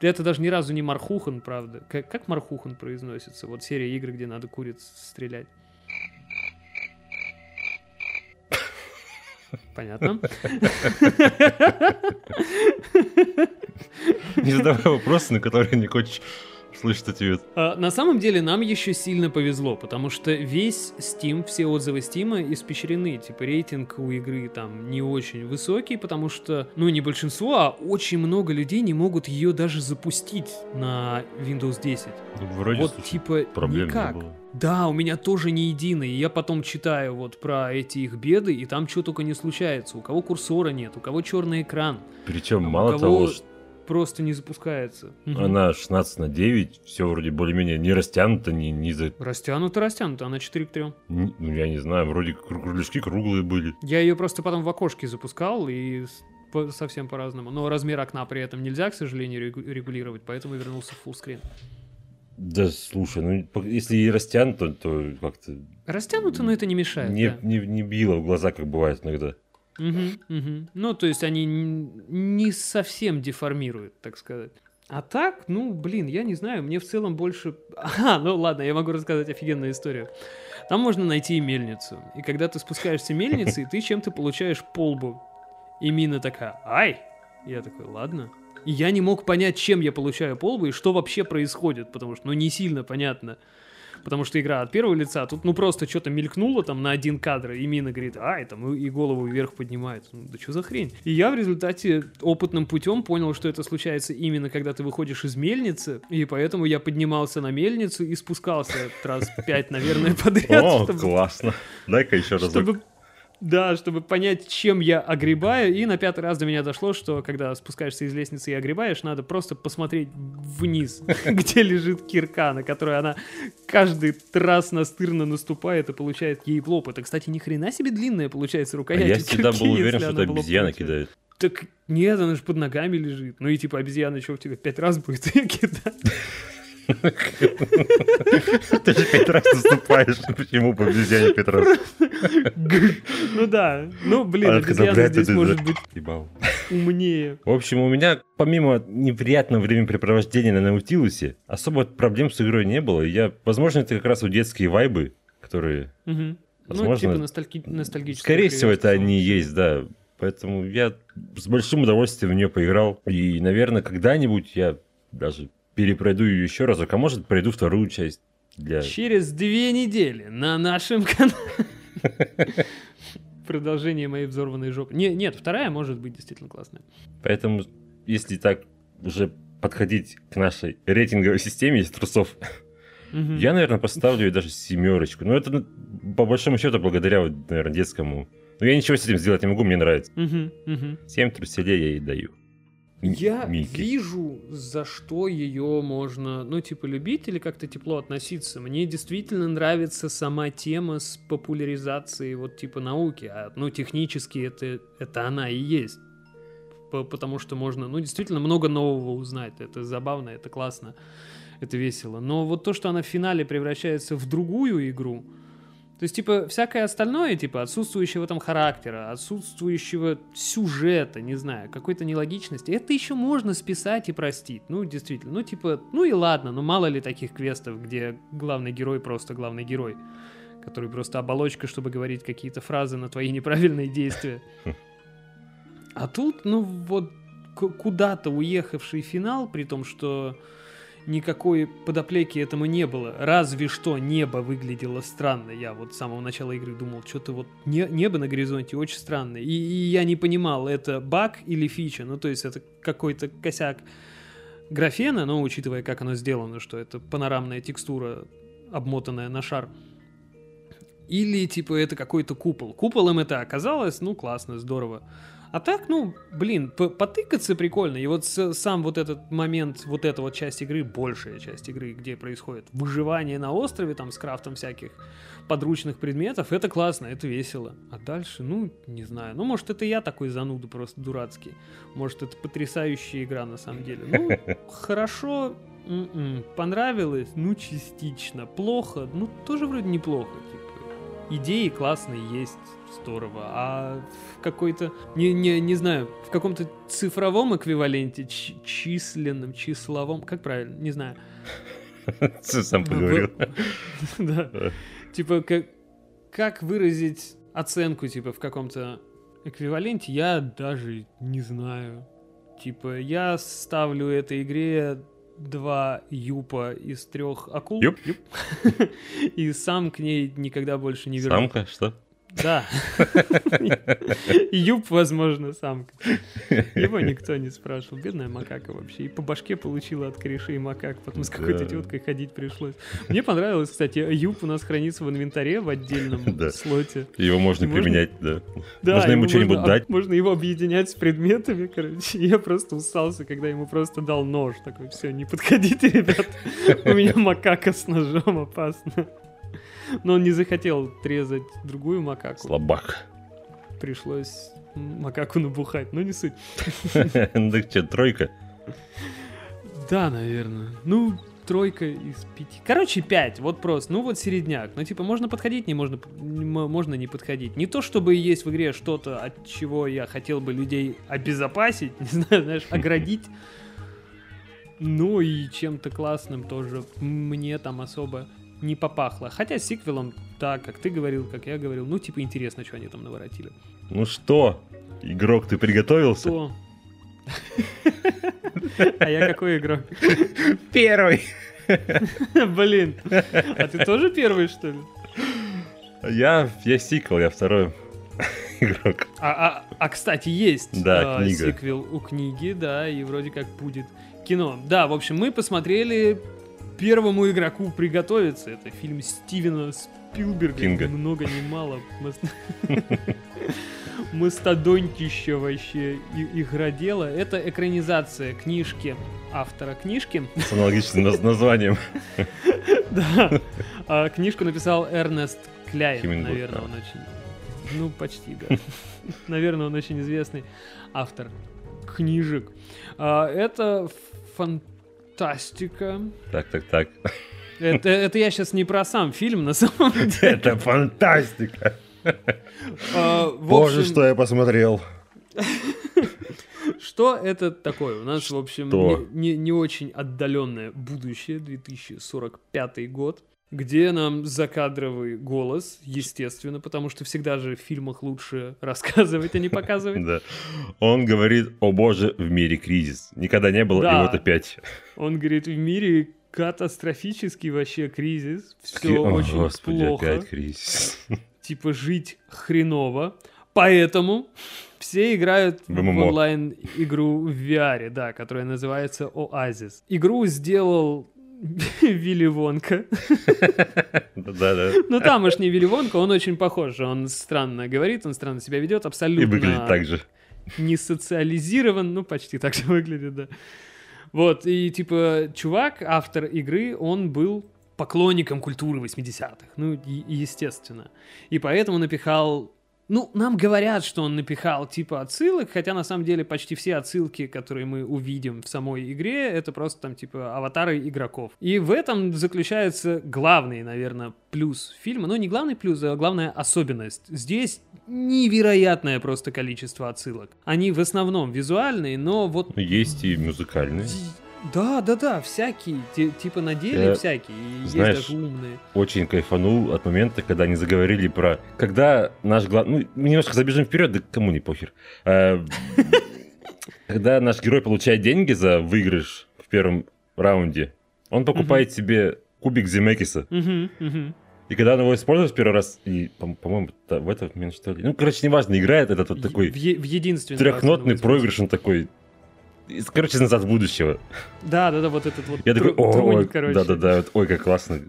это даже ни разу не Мархухан, правда. Как, как Мархухан произносится? Вот серия игр, где надо куриц стрелять. Понятно. Не задавай вопросы, на которые не хочешь слышать ответ. А, на самом деле нам еще сильно повезло, потому что весь Steam, все отзывы Steam испещрены. Типа рейтинг у игры там не очень высокий, потому что, ну не большинство, а очень много людей не могут ее даже запустить на Windows 10. Ну, вроде, вот слушай, типа проблем никак. не было. Да, у меня тоже не единый. Я потом читаю вот про эти их беды, и там что только не случается. У кого курсора нет, у кого черный экран. Причем, у мало кого того, что просто не запускается. Она 16 на 9, все вроде более-менее не растянуто, не, не за... Растянута, растянута, она 4 к 3. не- ну, я не знаю, вроде кру- кружочки круглые были. Я ее просто потом в окошке запускал и по- совсем по-разному. Но размер окна при этом нельзя, к сожалению, регу- регулировать, поэтому вернулся в фуллскрин. Да, слушай, ну, если и растянуто, то как-то Растянуто, но это не мешает. не, да. не, не било в глаза, как бывает иногда. Мгм, мгм. Ну, то есть они не совсем деформируют, так сказать. А так, ну, блин, я не знаю, мне в целом больше... Ага, ну ладно, я могу рассказать офигенную историю. Там можно найти мельницу. И когда ты спускаешься мельницей, ты чем-то получаешь полбу. И мина такая, ай! И я такой, ладно. И я не мог понять, чем я получаю полбу и что вообще происходит, потому что, ну, не сильно понятно. Потому что игра от первого лица, а тут, ну, просто что-то мелькнуло там на один кадр, и Мина говорит, ай, там, и, голову вверх поднимает. Ну, да что за хрень? И я в результате опытным путем понял, что это случается именно когда ты выходишь из мельницы, и поэтому я поднимался на мельницу и спускался раз пять, наверное, подряд, О, классно. Дай-ка еще чтобы да, чтобы понять, чем я огребаю. И на пятый раз до меня дошло, что когда спускаешься из лестницы и огребаешь, надо просто посмотреть вниз, где лежит кирка, на которую она каждый раз настырно наступает и получает ей плоп. Это, кстати, ни хрена себе длинная получается А рукоять я у всегда был уверен, что это в лоб обезьяна кидает. Так нет, она же под ногами лежит. Ну и типа обезьяна что в тебя пять раз будет кидать? Ты же пять раз наступаешь. Почему по обезьяне пять раз? Ну да. Ну, блин, обезьяна «Блядь, здесь может быть умнее. В общем, у меня, помимо неприятного времяпрепровождения на Наутилусе, особо проблем с игрой не было. Я, возможно, это как раз вот детские вайбы, которые... Ну, Возможно, типа ностальги... ностальгическая Скорее всего, это они есть, да. Поэтому я с большим удовольствием в нее поиграл. И, наверное, когда-нибудь я даже перепройду ее еще разок, а может, пройду вторую часть для... Через две недели на нашем канале. Продолжение моей взорванной жопы. Не, нет, вторая может быть действительно классная. Поэтому, если так уже подходить к нашей рейтинговой системе из трусов, Мгм. я, наверное, поставлю ей даже семерочку. Но это, ну, по большому счету, благодаря, наверное, детскому. Но я ничего с этим сделать не могу, мне нравится. Мгм, мгм. Семь труселей я ей даю. Я Микки. вижу, за что ее можно, ну, типа, любить или как-то тепло относиться. Мне действительно нравится сама тема с популяризацией, вот, типа, науки. А, ну, технически это, это она и есть. По- Потому что можно, ну, действительно много нового узнать. Это забавно, это классно, это весело. Но вот то, что она в финале превращается в другую игру, то есть, типа, всякое остальное, типа, отсутствующего там характера, отсутствующего сюжета, не знаю, какой-то нелогичности, это еще можно списать и простить. Ну, действительно, ну, типа, ну и ладно, ну мало ли таких квестов, где главный герой просто главный герой, который просто оболочка, чтобы говорить какие-то фразы на твои неправильные действия. А тут, ну, вот куда-то уехавший финал, при том, что никакой подоплеки этому не было. Разве что небо выглядело странно. Я вот с самого начала игры думал, что-то вот не- небо на горизонте очень странное. И, и я не понимал, это баг или фича. Ну, то есть это какой-то косяк графена, но учитывая, как оно сделано, что это панорамная текстура, обмотанная на шар. Или, типа, это какой-то купол. Куполом это оказалось, ну, классно, здорово. А так, ну, блин, потыкаться прикольно. И вот сам вот этот момент, вот эта вот часть игры, большая часть игры, где происходит выживание на острове, там, с крафтом всяких подручных предметов, это классно, это весело. А дальше, ну, не знаю. Ну, может, это я такой зануда просто дурацкий. Может, это потрясающая игра на самом деле. Ну, хорошо, м-м, понравилось, ну, частично. Плохо, ну, тоже вроде неплохо, типа идеи классные есть, здорово. А в какой-то, не, не, не знаю, в каком-то цифровом эквиваленте, численном, числовом, как правильно, не знаю. Сам поговорил. Да. Типа, как, как выразить оценку, типа, в каком-то эквиваленте, я даже не знаю. Типа, я ставлю этой игре два юпа из трех акул. Юп, юп. И сам к ней никогда больше не вернусь. Самка, что? Да. Юб, возможно, самка. Его никто не спрашивал. Бедная макака вообще. И по башке получила от корешей макак. Потом с какой-то теткой ходить пришлось. Мне понравилось, кстати, Юб у нас хранится в инвентаре в отдельном слоте. Его можно применять, да. Можно ему что-нибудь дать. Можно его объединять с предметами, короче. Я просто устался, когда ему просто дал нож. Такой, все, не подходите, ребят. У меня макака с ножом опасно. Но он не захотел трезать другую макаку. Слабак. Пришлось макаку набухать, но не суть. Ну так что, тройка? Да, наверное. Ну, тройка из пяти. Короче, пять, вот просто. Ну, вот середняк. Ну, типа, можно подходить, не можно, можно не подходить. Не то, чтобы есть в игре что-то, от чего я хотел бы людей обезопасить, не знаю, знаешь, оградить. Ну и чем-то классным тоже мне там особо не попахло. Хотя сиквелом, так, как ты говорил, как я говорил, ну, типа, интересно, что они там наворотили. Ну что, игрок, ты приготовился? Что? А я какой игрок? Первый. Блин, а ты тоже первый, что ли? Я, я сиквел, я второй игрок. А, а, а кстати, есть да, а, книга. сиквел у книги, да, и вроде как будет кино. Да, в общем, мы посмотрели первому игроку приготовиться. Это фильм Стивена Спилберга. Кинга. много ни мало. Мастодонтище вообще игродела. Это экранизация книжки автора книжки. С аналогичным названием. Да. А книжку написал Эрнест Кляйн, наверное, он очень... Ну, почти, да. Наверное, он очень известный автор книжек. А, это фантастика фантастика. Так, так, так. Это, это я сейчас не про сам фильм, на самом деле. Это фантастика. А, Боже, что я посмотрел. Что это такое? У нас, в общем, не, не, не очень отдаленное будущее, 2045 год где нам закадровый голос, естественно, потому что всегда же в фильмах лучше рассказывать, а не показывать. Да. Он говорит, о боже, в мире кризис. Никогда не было, и вот опять. Он говорит, в мире катастрофический вообще кризис. Все очень господи, плохо. опять кризис. Типа жить хреново. Поэтому все играют в, в онлайн-игру в VR, да, которая называется Oasis. Игру сделал Вилли Вонка. Да-да. Ну там уж не Вилли Вонка, он очень похож. Он странно говорит, он странно себя ведет, абсолютно... И выглядит так же. Не социализирован, ну почти так же выглядит, да. Вот, и типа чувак, автор игры, он был поклонником культуры 80-х, ну, естественно. И поэтому напихал ну, нам говорят, что он напихал типа отсылок, хотя на самом деле почти все отсылки, которые мы увидим в самой игре, это просто там типа аватары игроков. И в этом заключается главный, наверное, плюс фильма. Ну, не главный плюс, а главная особенность. Здесь невероятное просто количество отсылок. Они в основном визуальные, но вот... Есть и музыкальные. Да, да, да, всякие, типа на деле Я, всякие, знаешь, есть даже умные. Очень кайфанул от момента, когда они заговорили про... Когда наш главный... Ну, немножко забежим вперед, да кому не похер. А, когда наш герой получает деньги за выигрыш в первом раунде, он покупает себе кубик Земекиса. И когда он его использует в первый раз, и, по-моему, в этот момент что ли... Ну, короче, неважно, играет этот вот такой... В, в единственный Трехнотный проигрыш, он такой Короче, назад в будущего. Да, да, да, вот этот вот Я такой, ой, да, да, да, ой, как классно.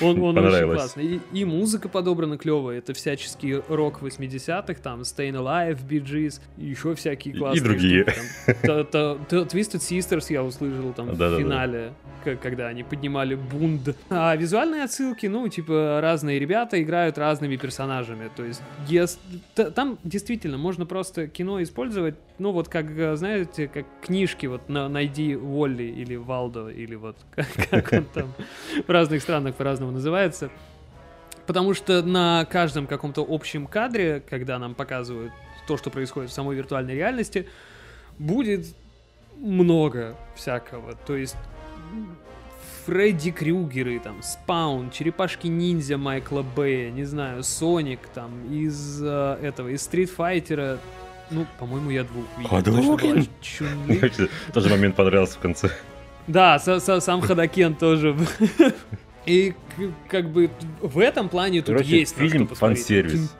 Он, он очень классный. И, и музыка подобрана клевая. Это всяческий рок 80-х, там Stayin' Alive, Bee Gees, еще всякие И- и классные другие. штуки, там. Та- та- та- Twisted Sisters я услышал там Да-да-да. в финале, к- когда они поднимали бунт. А визуальные отсылки, ну, типа, разные ребята играют разными персонажами. То есть, ес- т- там действительно можно просто кино использовать, ну, вот как, знаете, как книжки, вот на- найди Волли или Валдо, или вот как, как он там в разных странах по-разному называется. Потому что на каждом каком-то общем кадре, когда нам показывают то, что происходит в самой виртуальной реальности, будет много всякого. То есть Фредди Крюгеры, там, Спаун, Черепашки-ниндзя Майкла Бэя, не знаю, Соник, там, из э, этого, из Стритфайтера, ну, по-моему, я двух видел. Вообще Тоже момент понравился в конце. Да, сам Хадакен тоже. И как бы в этом плане тут Короче, есть фильм фан-сервис.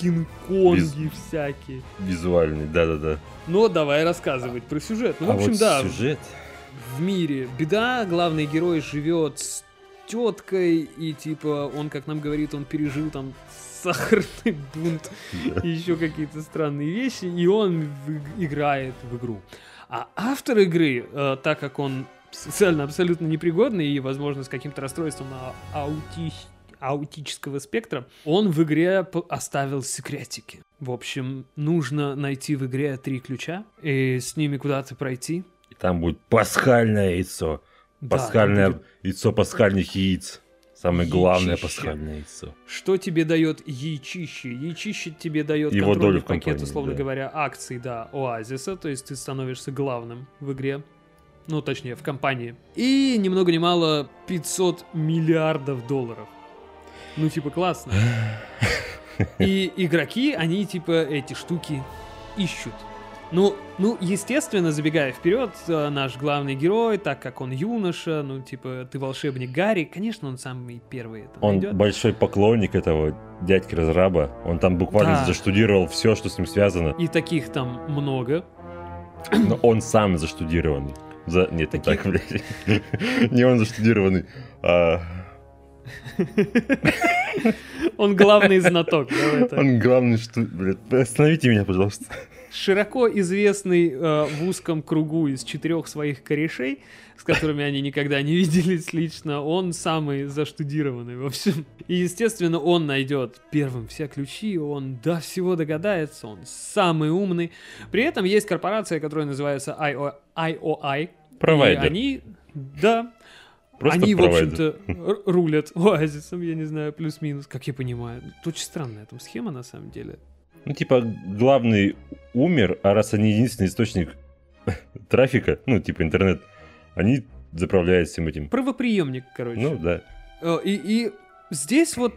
Кин- Кинг-конги всякие. Визуальный, да-да-да. Но давай рассказывать про сюжет. Ну, в а общем, вот да, сюжет... в мире беда, главный герой живет с теткой, и типа он, как нам говорит, он пережил там сахарный бунт и еще какие-то странные вещи, и он в- играет в игру. А автор игры, э, так как он социально абсолютно непригодный и, возможно, с каким-то расстройством а- аути- аутического спектра, он в игре оставил секретики. В общем, нужно найти в игре три ключа и с ними куда-то пройти. И там будет пасхальное яйцо. Да, Пасхальное там будет- яйцо пасхальных яиц. Самое главное Яичище. пасхальное яйцо. Что тебе дает яичище? Яичище тебе дает Его контрольный долю в пакет, компании, условно да. говоря, акций, да, Оазиса, то есть ты становишься главным в игре. Ну, точнее, в компании. И ни много ни мало 500 миллиардов долларов. Ну, типа, классно. И игроки, они, типа, эти штуки ищут. Ну, ну, естественно, забегая вперед, э, наш главный герой, так как он юноша, ну, типа, ты волшебник Гарри, конечно, он самый первый это Он найдет. большой поклонник этого дядьки разраба. Он там буквально Да. заштудировал все, что с ним связано. И таких там много. Но он сам заштудированный. За... Нет, не так, блядь. Не он заштудированный, а Он главный знаток. он главный, что... Блядь, остановите меня, пожалуйста. Широко известный э, в узком кругу из четырех своих корешей, с которыми они никогда не виделись лично, он самый заштудированный, в общем. И, естественно, он найдет первым все ключи, он до всего догадается, он самый умный. При этом есть корпорация, которая называется IO IOI. Провайдер. И они, да, Просто они, в провайдер. общем-то, р- рулят оазисом, я не знаю, плюс-минус, как я понимаю. Очень странная там схема, на самом деле. Ну, типа, главный умер, а раз они единственный источник трафика, ну, типа интернет, они заправляют всем этим. Правоприемник, короче. Ну, да. Э, И, и здесь вот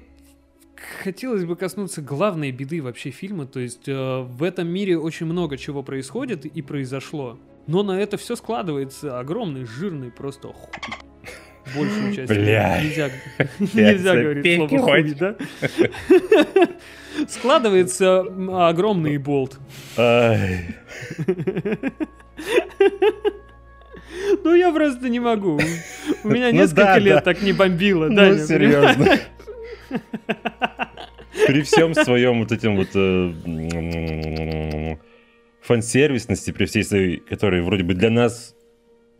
хотелось бы коснуться главной беды вообще фильма. То есть э, в этом мире очень много чего происходит и произошло. Но на это все складывается огромный, жирный просто хуй. Большую часть. Бля. Нельзя, нельзя говорить слово хуй, да? Складывается огромный болт. Ну, я просто не могу. У меня Ну несколько лет так не бомбило. Ну, серьезно. При всем своем вот этим вот э, фан-сервисности, при всей своей, которой вроде бы для нас,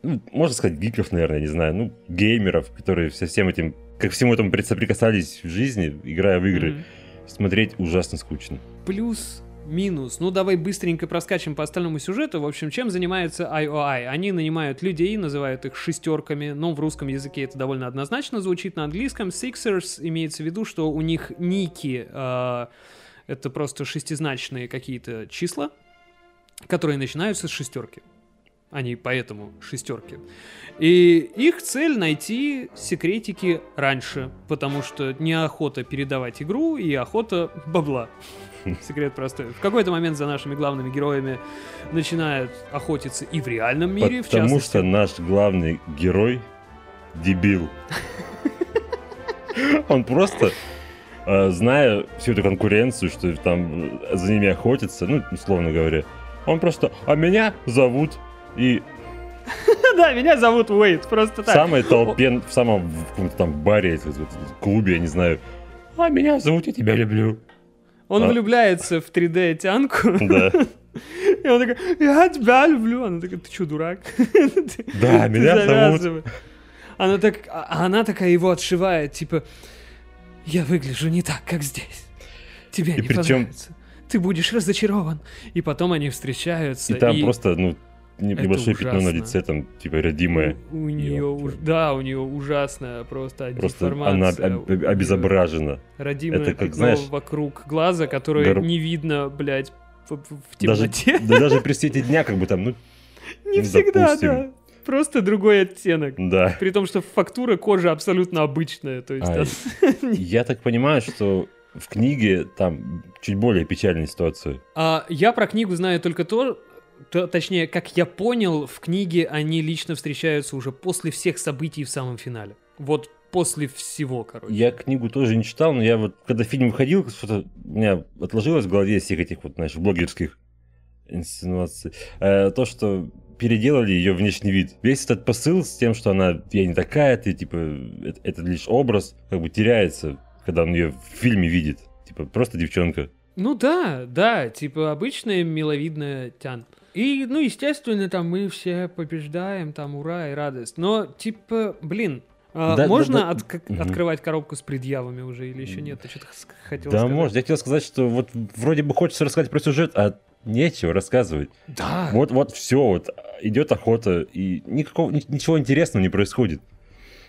ну, можно сказать, гиков, наверное, не знаю, ну, геймеров, которые со всем этим, как всему этому соприкасались в жизни, играя в игры, Мгм. смотреть ужасно скучно. Плюс минус. Ну, давай быстренько проскачем по остальному сюжету. В общем, чем занимается IOI? Они нанимают людей, называют их шестерками, но в русском языке это довольно однозначно звучит. На английском Sixers имеется в виду, что у них ники э, это просто шестизначные какие-то числа, которые начинаются с шестерки. Они поэтому шестерки. И их цель найти секретики раньше, потому что неохота передавать игру и охота бабла. Секрет простой. В какой-то момент за нашими главными героями начинают охотиться и в реальном мире, в Потому частности. что наш главный герой дебил. Он просто, э, зная всю эту конкуренцию, что там за ними охотятся, ну, условно говоря, он просто, а меня зовут, и Да, меня зовут Уэйд, просто В так. самой толпе, в самом в каком-то там баре, в клубе, я не знаю. А меня зовут, я тебя люблю. Он А. влюбляется в 3D-тянку, Да. и он такой, я тебя люблю. Она такая, ты что, дурак? Да, меня зовут. Она, так, а она такая его отшивает, типа, я выгляжу не так, как здесь. Тебе И не причем- понравится. Ты будешь разочарован. И потом они встречаются. И там просто, ну, не- Это небольшое пятно на лице, там, типа, родимое. У, у нее, Ёпта. да, у нее ужасная просто Просто она об- об- обезображена. Родимое это как, пятно знаешь, вокруг глаза, которое гор- не видно, блядь, в, в- в Даже, темноте. да даже при свете дня, как бы там, ну, Не всегда, допустим. да. Просто другой оттенок. да. При том, что фактура кожи абсолютно обычная. То есть А, она- Я так понимаю, что в книге там чуть более печальная ситуация. А, я про книгу знаю только то, то- точнее, как я понял, в книге они лично встречаются уже после всех событий в самом финале. Вот после всего, короче. Я книгу тоже не читал, но я вот, когда фильм выходил, что-то у меня отложилось в голове всех этих вот, знаешь, блогерских инсинуаций. Э, то, что переделали ее внешний вид. Весь этот посыл с тем, что она, я не такая, ты, типа, это, это лишь образ, как бы теряется, когда он ее в фильме видит. Типа, просто девчонка. Ну да, да, типа обычная миловидная тян. И, ну, естественно, там мы все побеждаем, там ура и радость. Но, типа, блин, а, Да, да, можно да. от- как- Мгм. открывать коробку с предъявами уже или еще нет? Ты что-то хотел да, сказать? может. Я хотел сказать, что вот вроде бы хочется рассказать про сюжет, а нечего рассказывать. Да. Вот, вот все, вот идет охота, и никакого, ни- ничего интересного не происходит.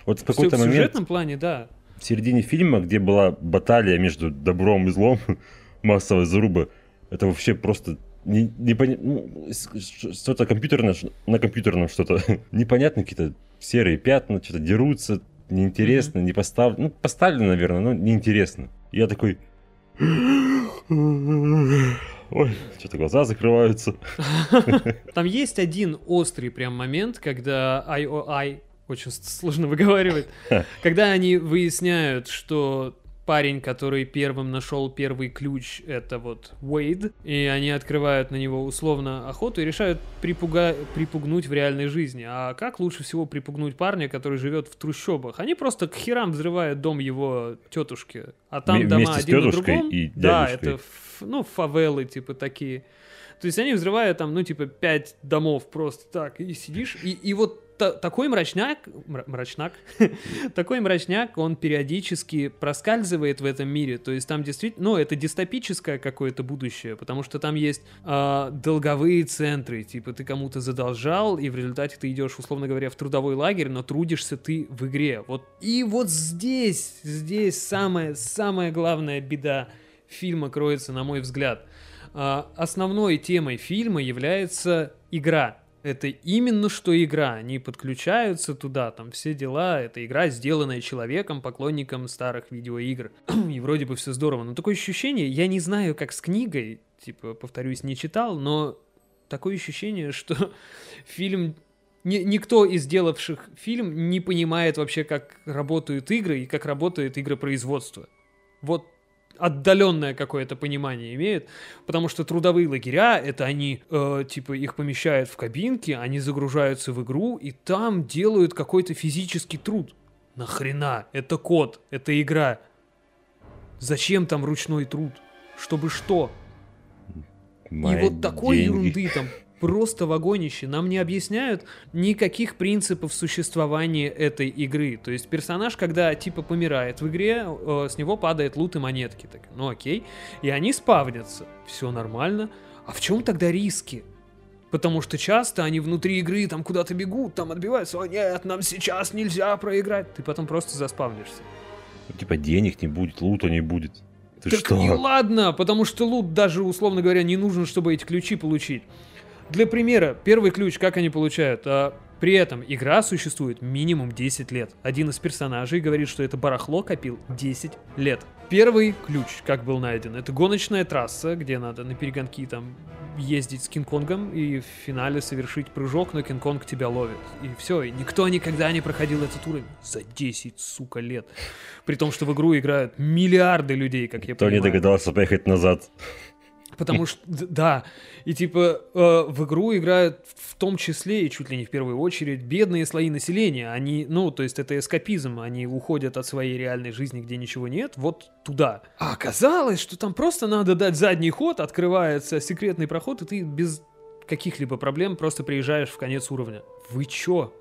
Вот в какой-то сю- в момент сюжетном плане, да. в середине фильма, где была баталия между добром и злом, массовая заруба, это вообще просто не, непоня- ну, с- ш- что-то компьютерное, на компьютерном что-то непонятно, какие-то серые пятна, что-то дерутся, неинтересно, не поставлено, ну, поставлено, наверное, но неинтересно. Я такой... Ой, что-то глаза закрываются. Там есть один острый прям момент, когда IOI, очень сложно выговаривать, когда они выясняют, что парень, который первым нашел первый ключ, это вот Уэйд, и они открывают на него условно охоту и решают припуга... припугнуть в реальной жизни. А как лучше всего припугнуть парня, который живет в трущобах? Они просто к херам взрывают дом его тетушки, а там М- дома один на другом. и да, дядюшкой. это ф- ну фавелы типа такие. То есть они взрывают там, ну, типа, пять домов просто так, и сидишь, и, и вот такой мрачняк, мра- мрачнак, такой мрачняк, он периодически проскальзывает в этом мире, то есть там действительно, ну, это дистопическое какое-то будущее, потому что там есть а, долговые центры, типа, ты кому-то задолжал, и в результате ты идешь, условно говоря, в трудовой лагерь, но трудишься ты в игре, вот. И вот здесь, здесь самая, самая главная беда фильма кроется, на мой взгляд. А, Основной темой фильма является игра. Это именно что игра. Они подключаются туда, там все дела. Это игра, сделанная человеком, поклонником старых видеоигр. И вроде бы все здорово. Но такое ощущение, я не знаю, как с книгой, типа, повторюсь, не читал, но такое ощущение, что фильм ни- никто из делавших фильм не понимает вообще, как работают игры и как работает игропроизводство. Вот отдаленное какое-то понимание имеют, потому что трудовые лагеря, это они, э, типа, их помещают в кабинки, они загружаются в игру, и там делают какой-то физический труд. Нахрена? Это код, это игра. Зачем там ручной труд? Чтобы что? Мои И вот такой деньги. ерунды там просто вагонище. Нам не объясняют никаких принципов существования этой игры. То есть персонаж, когда типа помирает в игре, э, с него падает лут и монетки. Так, ну окей. И они спавнятся. Все нормально. А в чем тогда риски? Потому что часто они внутри игры там куда-то бегут, там отбиваются. О нет, нам сейчас нельзя проиграть. Ты потом просто заспавнишься. Типа денег не будет, лута не будет. Ты так что? и ладно, потому что лут даже, условно говоря, не нужен, чтобы эти ключи получить. Для примера, первый ключ, как они получают? А, при этом игра существует минимум 10 лет. Один из персонажей говорит, что это барахло копил 10 лет. Первый ключ, как был найден, это гоночная трасса, где надо на перегонки там ездить с Кинг-Конгом и в финале совершить прыжок, но Кинг-Конг тебя ловит. И все, и никто никогда не проходил этот уровень за 10, сука, лет. При том, что в игру играют миллиарды людей, как я Кто не понимаю. догадался поехать назад? Потому что, да, и типа э, в игру играют в том числе и чуть ли не в первую очередь бедные слои населения. Они, ну, то есть это эскапизм, они уходят от своей реальной жизни, где ничего нет, вот туда. А оказалось, что там просто надо дать задний ход, открывается секретный проход, и ты без каких-либо проблем просто приезжаешь в конец уровня. Вы чё?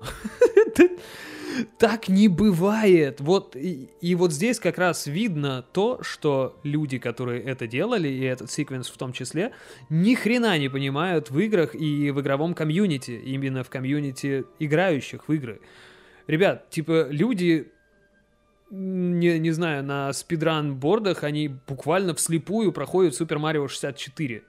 Так не бывает. Вот и, и вот здесь как раз видно то, что люди, которые это делали, и этот секвенс в том числе, ни хрена не понимают в играх и в игровом комьюнити, именно в комьюнити играющих в игры. Ребят, типа люди не, не знаю, на спидран-бордах они буквально вслепую проходят Супер Марио 64.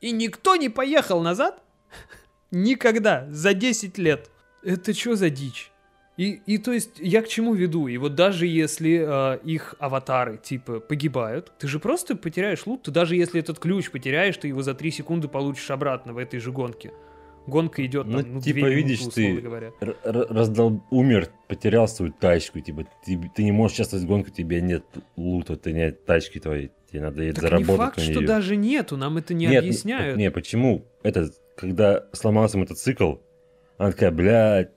И никто не поехал назад? Никогда. За 10 лет. Это что за дичь? И, и то есть я к чему веду? И вот даже если э, их аватары типа погибают, ты же просто потеряешь лут. Ты даже если этот ключ потеряешь, ты его за 3 секунды получишь обратно в этой же гонке. Гонка идет там, Ну, ну, типа, минуты, видишь, ты- говоря. Р- р- раздал, умер, потерял свою тачку, типа, ты, ты не можешь участвовать в гонке, у тебя нет лута, ты нет тачки твоей, тебе надо ей Так не заработать факт, на что даже нету, нам это не Нет, объясняют. Не, почему? Это, когда сломался мотоцикл, она такая, блядь,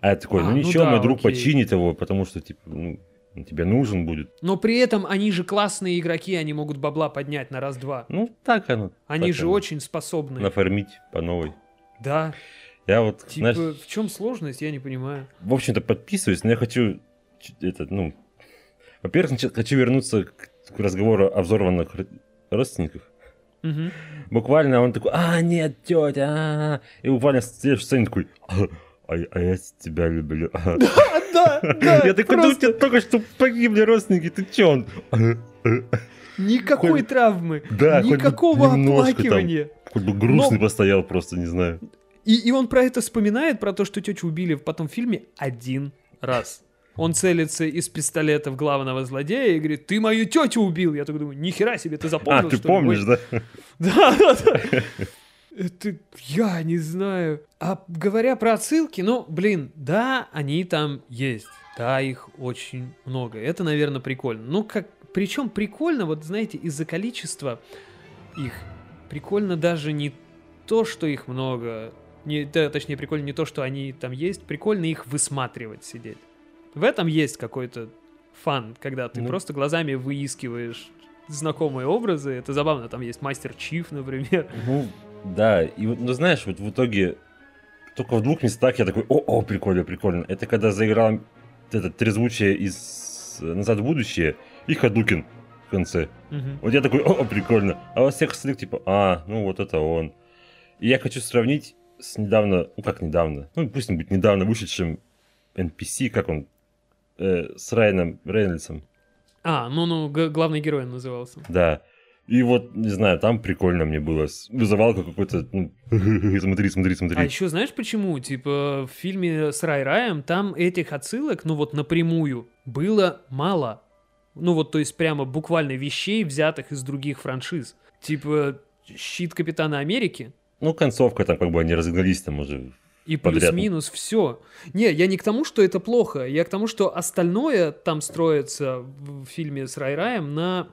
а я такой, А, ну ну ничего, да, мой друг окей. починит его, потому что, типа, ну, он тебе нужен будет. Но при этом они же классные игроки, они могут бабла поднять на раз-два. Ну, так оно. Они так же оно. очень способны. Нафармить по новой. Да. Я вот, Типа, знаешь, в чем сложность, я не понимаю. в общем-то, подписываюсь, но я хочу, это, ну, во-первых, хочу вернуться к, разговору о взорванных родственниках. Мгм. Буквально он такой, а, нет, тетя, а». и буквально в следующей сцене такой, а, а я- тебя люблю. А, да, да, Я такой, да у тебя только что погибли родственники, ты че он? никакой хоть- травмы, Да, никакого немножко там. оплакивания. Хоть бы грустный Но- постоял, просто не знаю. И, и он про это вспоминает, про то, что тетю убили потом в фильме один раз. Он целится из пистолета в главного злодея и говорит, ты мою тетю убил. Я такой думаю, нихера себе, ты запомнил, А, ты ли, помнишь, мой- да? Да, да, да. Это я не знаю. А говоря про отсылки, ну, блин, да, они там есть. Да, их очень много. Это, наверное, прикольно. Ну, как... Причем прикольно, вот знаете, из-за количества их. Прикольно даже не то, что их много. Не, да, точнее, прикольно не то, что они там есть. Прикольно их высматривать, сидеть. В этом есть какой-то фан, когда ты Ну. просто глазами выискиваешь знакомые образы. Это забавно. Там есть Мастер Чиф, например. Ну, да, и вот, ну знаешь, вот в итоге только в двух местах я такой, о, о, прикольно, прикольно. Это когда заиграл это трезвучие из э, «Назад в будущее» и Хадукин в конце. Мгм. Вот я такой, о, прикольно. А во всех остальных типа, а, ну вот это он. И я хочу сравнить с недавно, ну как недавно, ну пусть будет недавно вышедшим NPC, как он, э, с Райаном Рейнольдсом. А, ну-ну, г- главный герой он назывался. Да. И вот, не знаю, там прикольно мне было. Вызывалка какой-то, ну, смотри, смотри, смотри. А еще знаешь почему? Типа в фильме с Рай Раем там этих отсылок, ну вот напрямую, было мало. Ну вот, то есть прямо буквально вещей, взятых из других франшиз. Типа щит Капитана Америки, Ну, концовка там, как бы они разогнались там уже. И плюс-минус все. Не, я не к тому, что это плохо, я к тому, что остальное там строится в фильме с Рай-Раем на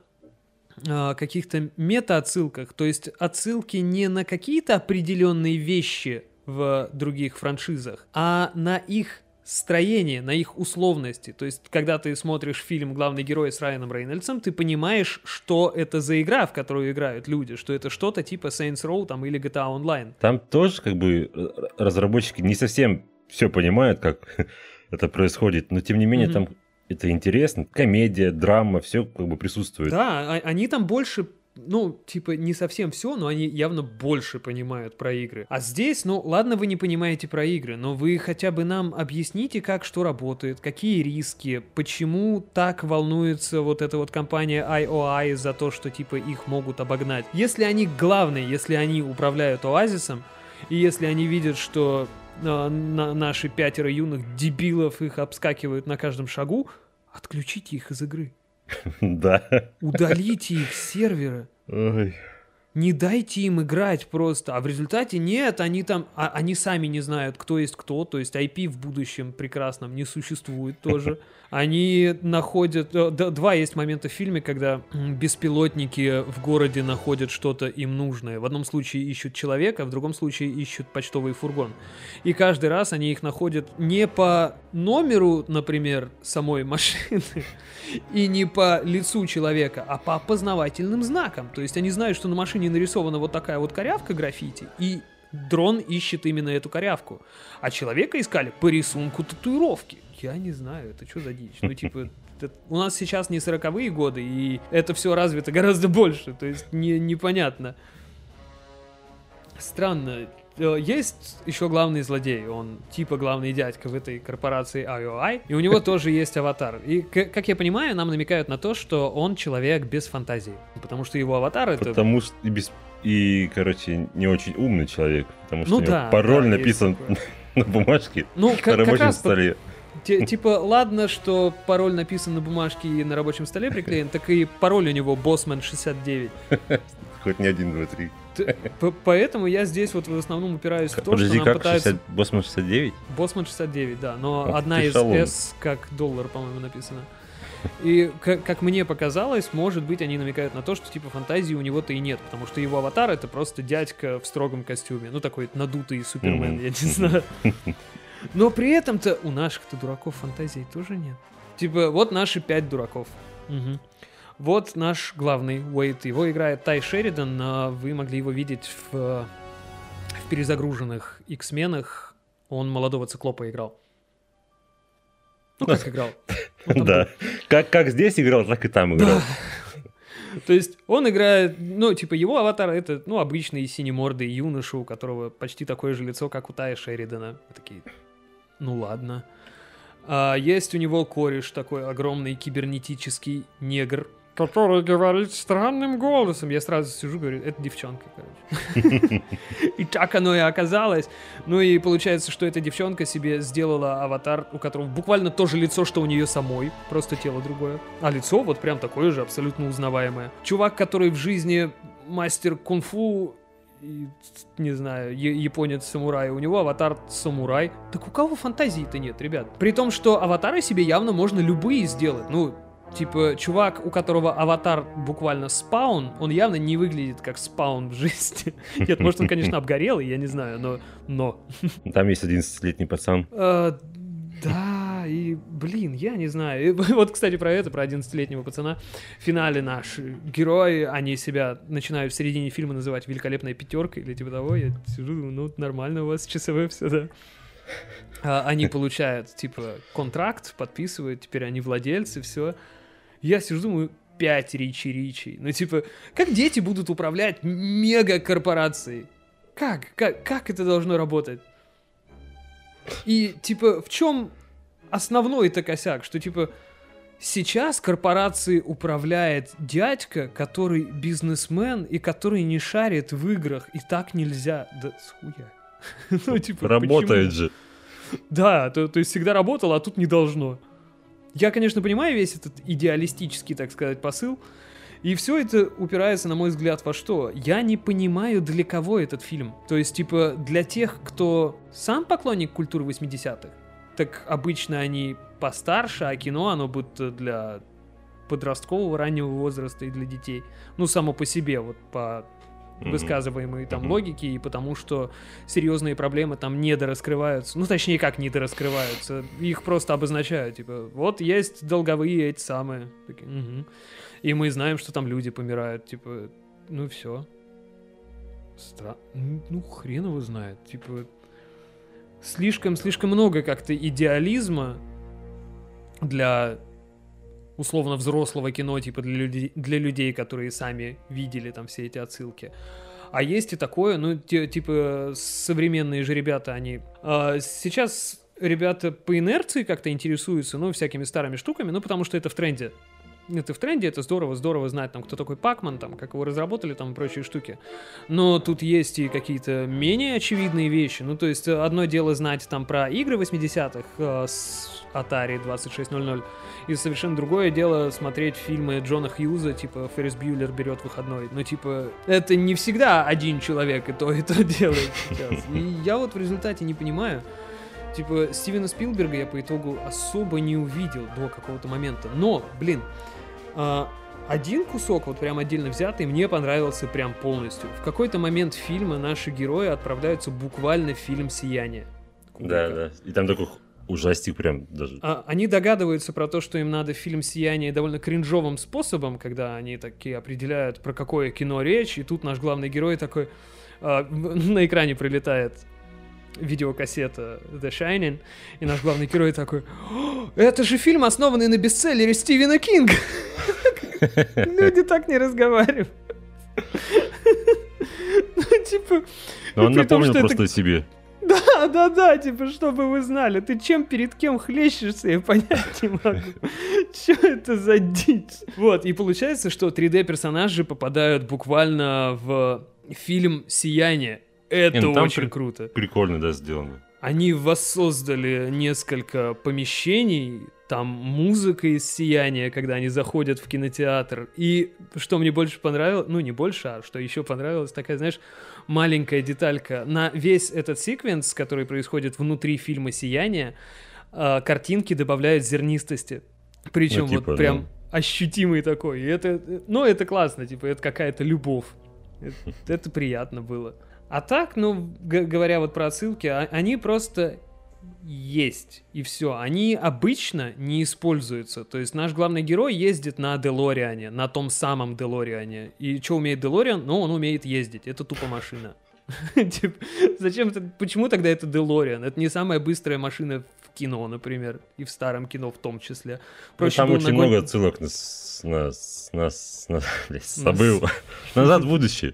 каких-то мета-отсылках. То есть отсылки не на какие-то определенные вещи в других франшизах, а на их строение, на их условности. То есть, когда ты смотришь фильм «Главный герой» с Райаном Рейнольдсом, ты понимаешь, что это за игра, в которую играют люди, что это что-то типа Saints Row там, или GTA Online. Там тоже, как бы, разработчики не совсем все понимают, как это происходит, но тем не менее Мгм. там это интересно. Комедия, драма, все как бы присутствует. Да, а- они там больше, ну, типа, не совсем все, но они явно больше понимают про игры. А здесь, ну, ладно, вы не понимаете про игры, но вы хотя бы нам объясните, как что работает, какие риски, почему так волнуется вот эта вот компания IOI за то, что, типа, их могут обогнать. Если они главные, если они управляют Оазисом, и если они видят, что а, на- наши пятеро юных дебилов их обскакивают на каждом шагу, отключите их из игры. Да. Удалите их с сервера. Ой. Не дайте им играть просто. А в результате нет, они там, а, они сами не знают, кто есть кто, то есть IP в будущем прекрасном не существует тоже. Они находят, э, два есть момента в фильме, когда беспилотники в городе находят что-то им нужное. В одном случае ищут человека, в другом случае ищут почтовый фургон. И каждый раз они их находят не по номеру, например, самой машины, и не по лицу человека, а по опознавательным знакам. То есть они знают, что на машине нарисована вот такая вот корявка граффити, и дрон ищет именно эту корявку. А человека искали по рисунку татуировки. Я не знаю, это что за дичь? Ну, типа, это, у нас сейчас не сороковые годы, и это все развито гораздо больше. То есть не, непонятно. Странно. Э, есть еще главный злодей, он типа главный дядька в этой корпорации IOI, и у него тоже есть аватар. И, как я понимаю, нам намекают на то, что он человек без фантазии, потому что его аватар это... Потому что и, без... и короче, не очень умный человек, потому что ну, да, пароль да, написан на бумажке ну, на рабочем столе. Типа, ладно, что пароль написан на бумажке и на рабочем столе приклеен, так и пароль у него Bossman 69. Хоть не один, два, три. Поэтому я здесь вот в основном упираюсь в то, Подожди, что нам пытаются... 60... Боссман 69? Боссман 69, да, но одна из. S как доллар, по-моему, написано. И, как, как мне показалось, может быть, они намекают на то, что типа фантазии у него-то и нет, потому что его аватар это просто дядька в строгом костюме. Ну, такой надутый супермен, mm-hmm. я не знаю. Но при этом-то у наших-то дураков фантазий тоже нет. Типа, вот наши пять дураков. Угу. Вот наш главный Уэйт. Его играет Тай Шеридан. А вы могли его видеть в, в перезагруженных X-менах. Он молодого циклопа играл. Ну, как играл? Да. Как, как здесь играл, так и там играл. То есть он играет, ну, типа, его аватар это, ну, обычный синемордый юноша, у которого почти такое же лицо, как у Тая Шеридана. Такие, ну ладно. А, есть у него кореш такой огромный кибернетический негр, который говорит странным голосом. Я сразу сижу, говорю, это девчонка, короче. И так оно и оказалось. Ну и получается, что эта девчонка себе сделала аватар, у которого буквально то же лицо, что у нее самой, просто тело другое. А лицо вот прям такое же, абсолютно узнаваемое. Чувак, который в жизни мастер кунг-фу и, не знаю, японец-самурай, у него аватар самурай. Так у кого фантазии-то нет, ребят? При том, что аватары себе явно можно любые сделать. Ну, Типа, чувак, у которого аватар буквально спаун, он явно не выглядит как спаун в жизни. Нет, может, он, конечно, обгорелый, я не знаю, но... но. Там есть 11-летний пацан. Uh, да, и, блин, я не знаю. И, вот, кстати, про это, про 11-летнего пацана. В финале наши герои, они себя начинают в середине фильма называть «Великолепная пятерка» или типа того. Я сижу, ну, нормально у вас часовые все, да. А, они получают, типа, контракт, подписывают, теперь они владельцы, все. Я сижу, думаю, 5 Ричи Ричи. Ну, типа, как дети будут управлять мегакорпорацией? Как? Как, как это должно работать? И, типа, в чем основной это косяк? Что, типа, сейчас корпорацией управляет дядька, который бизнесмен и который не шарит в играх. И так нельзя. Да схуя. ну, типа, Работает почему? же. Да, то, то есть всегда работало, а тут не должно. Я, конечно, понимаю весь этот идеалистический, так сказать, посыл. И все это упирается, на мой взгляд, во что? Я не понимаю, для кого этот фильм. То есть, типа, для тех, кто сам поклонник культуры 80-х, так обычно они постарше, а кино, оно будет для подросткового раннего возраста и для детей. Ну, само по себе, вот по mm-hmm. высказываемой там mm-hmm. логики, и потому что серьезные проблемы там недораскрываются. Ну, точнее, как недораскрываются. Их просто обозначают. Типа, вот есть долговые эти самые. Такие, угу. И мы знаем, что там люди помирают. Типа, ну все. Стра... Ну, хрен его знает. Типа, слишком-слишком много как-то идеализма для условно взрослого кино, типа для людей, для людей, которые сами видели там все эти отсылки. А есть и такое, ну, те, типа, современные же ребята, они... А, сейчас ребята по инерции как-то интересуются, ну, всякими старыми штуками, ну, потому что это в тренде. Это в тренде, это здорово, здорово знать, там, кто такой Пакман, там, как его разработали, там, и прочие штуки. Но тут есть и какие-то менее очевидные вещи. Ну, то есть, одно дело знать там про игры 80-х э, с Atari 2600, и совершенно другое дело смотреть фильмы Джона Хьюза, типа Феррис Бьюлер берет выходной. Но, типа, это не всегда один человек и то, и то делает сейчас. И я вот в результате не понимаю, Типа, Стивена Спилберга я по итогу особо не увидел до какого-то момента. Но, блин, один кусок, вот прям отдельно взятый, мне понравился прям полностью. В какой-то момент фильма наши герои отправляются буквально в фильм «Сияние». Да, да. И там такой ужастик прям даже. А, они догадываются про то, что им надо фильм «Сияние» довольно кринжовым способом, когда они такие определяют, про какое кино речь, и тут наш главный герой такой а, на экране прилетает видеокассета The Shining, и наш главный герой такой, это же фильм, основанный на бестселлере Стивена Кинга. Люди так не разговаривают. Ну, типа... Но он напомнил просто о себе. Да, да, да, типа, чтобы вы знали, ты чем перед кем хлещешься, я понять не могу. Что это за дичь? Вот, и получается, что 3D-персонажи попадают буквально в фильм «Сияние», это Не, ну, очень при- круто. Прикольно, да, сделано. Они воссоздали несколько помещений, там музыка из сияния, когда они заходят в кинотеатр. И что мне больше понравилось, ну не больше, а что еще понравилось, такая, знаешь, маленькая деталька. На весь этот секвенс, который происходит внутри фильма «Сияние», э, картинки добавляют зернистости. Причем ну, типа, вот прям ну... ощутимый такой. И это, ну это классно, типа это какая-то любовь. Это, это приятно было. А так, ну, говоря вот про отсылки, а, они просто есть, и все. Они обычно не используются. То есть наш главный герой ездит на Делориане, на том самом Делориане. И что умеет Делориан? Ну, он умеет ездить. Это тупо машина. Зачем? Почему тогда это Делориан? Это не самая быстрая машина в кино, например, и в старом кино в том числе. Ну, там очень много отсылок на, на, на, на, забыл. Назад в будущее.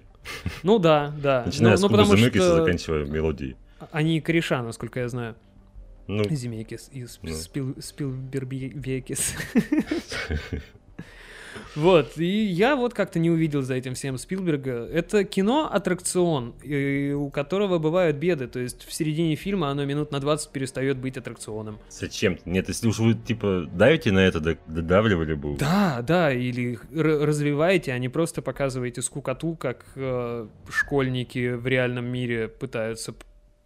Ну да, да. Начиная ну, с ну, потому что... заканчивая мелодией. Они кореша, насколько я знаю. Ну, Земекис и ну. Спил, Спилбербекис. Вот, и я вот как-то не увидел за этим всем Спилберга. Это кино-аттракцион, у которого бывают беды, то есть в середине фильма оно минут на 20 перестает быть аттракционом. Зачем? Нет, если уж вы, типа, давите на это, додавливали бы. Да, да, или развиваете, а не просто показываете скукоту, как э, школьники в реальном мире пытаются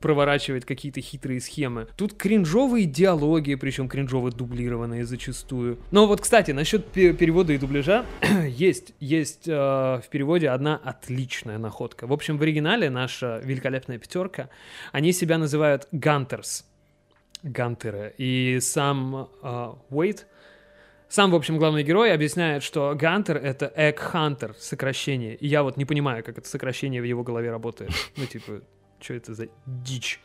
проворачивать какие-то хитрые схемы. Тут кринжовые диалоги, причем кринжово дублированные зачастую. Но вот, кстати, насчет перевода и дубляжа, есть, есть э, в переводе одна отличная находка. В общем, в оригинале наша великолепная пятерка, они себя называют Гантерс. Гантеры. И сам э, Уэйт, сам, в общем, главный герой объясняет, что Гантер — это Egg Hunter, сокращение. И я вот не понимаю, как это сокращение в его голове работает. Ну, типа, что это за дичь?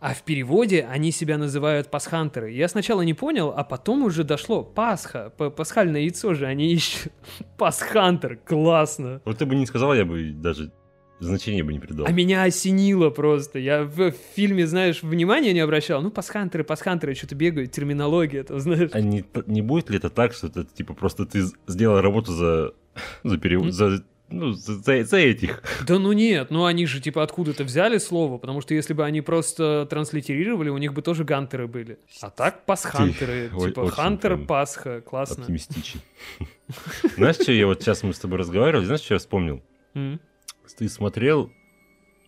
А в переводе они себя называют пасхантеры. Я сначала не понял, а потом уже дошло. Пасха, пасхальное яйцо же они ищут. Пасхантер, классно. Вот ты бы не сказал, я бы даже значения бы не придал. А меня осенило просто. Я в фильме, знаешь, внимания не обращал. Ну, пасхантеры, пасхантеры что-то бегают, терминология, это знаешь. А не, не будет ли это так, что это, типа, просто ты сделал работу за, за, перев... за ну, за, за этих. Да ну нет, ну они же типа откуда-то взяли слово, потому что если бы они просто транслитерировали, у них бы тоже гантеры были. А так пасхантеры, Ты типа хантер, пасха, классно. Оптимистичен. Знаешь, что я вот сейчас мы с тобой разговаривали, знаешь, что я вспомнил? Ты смотрел,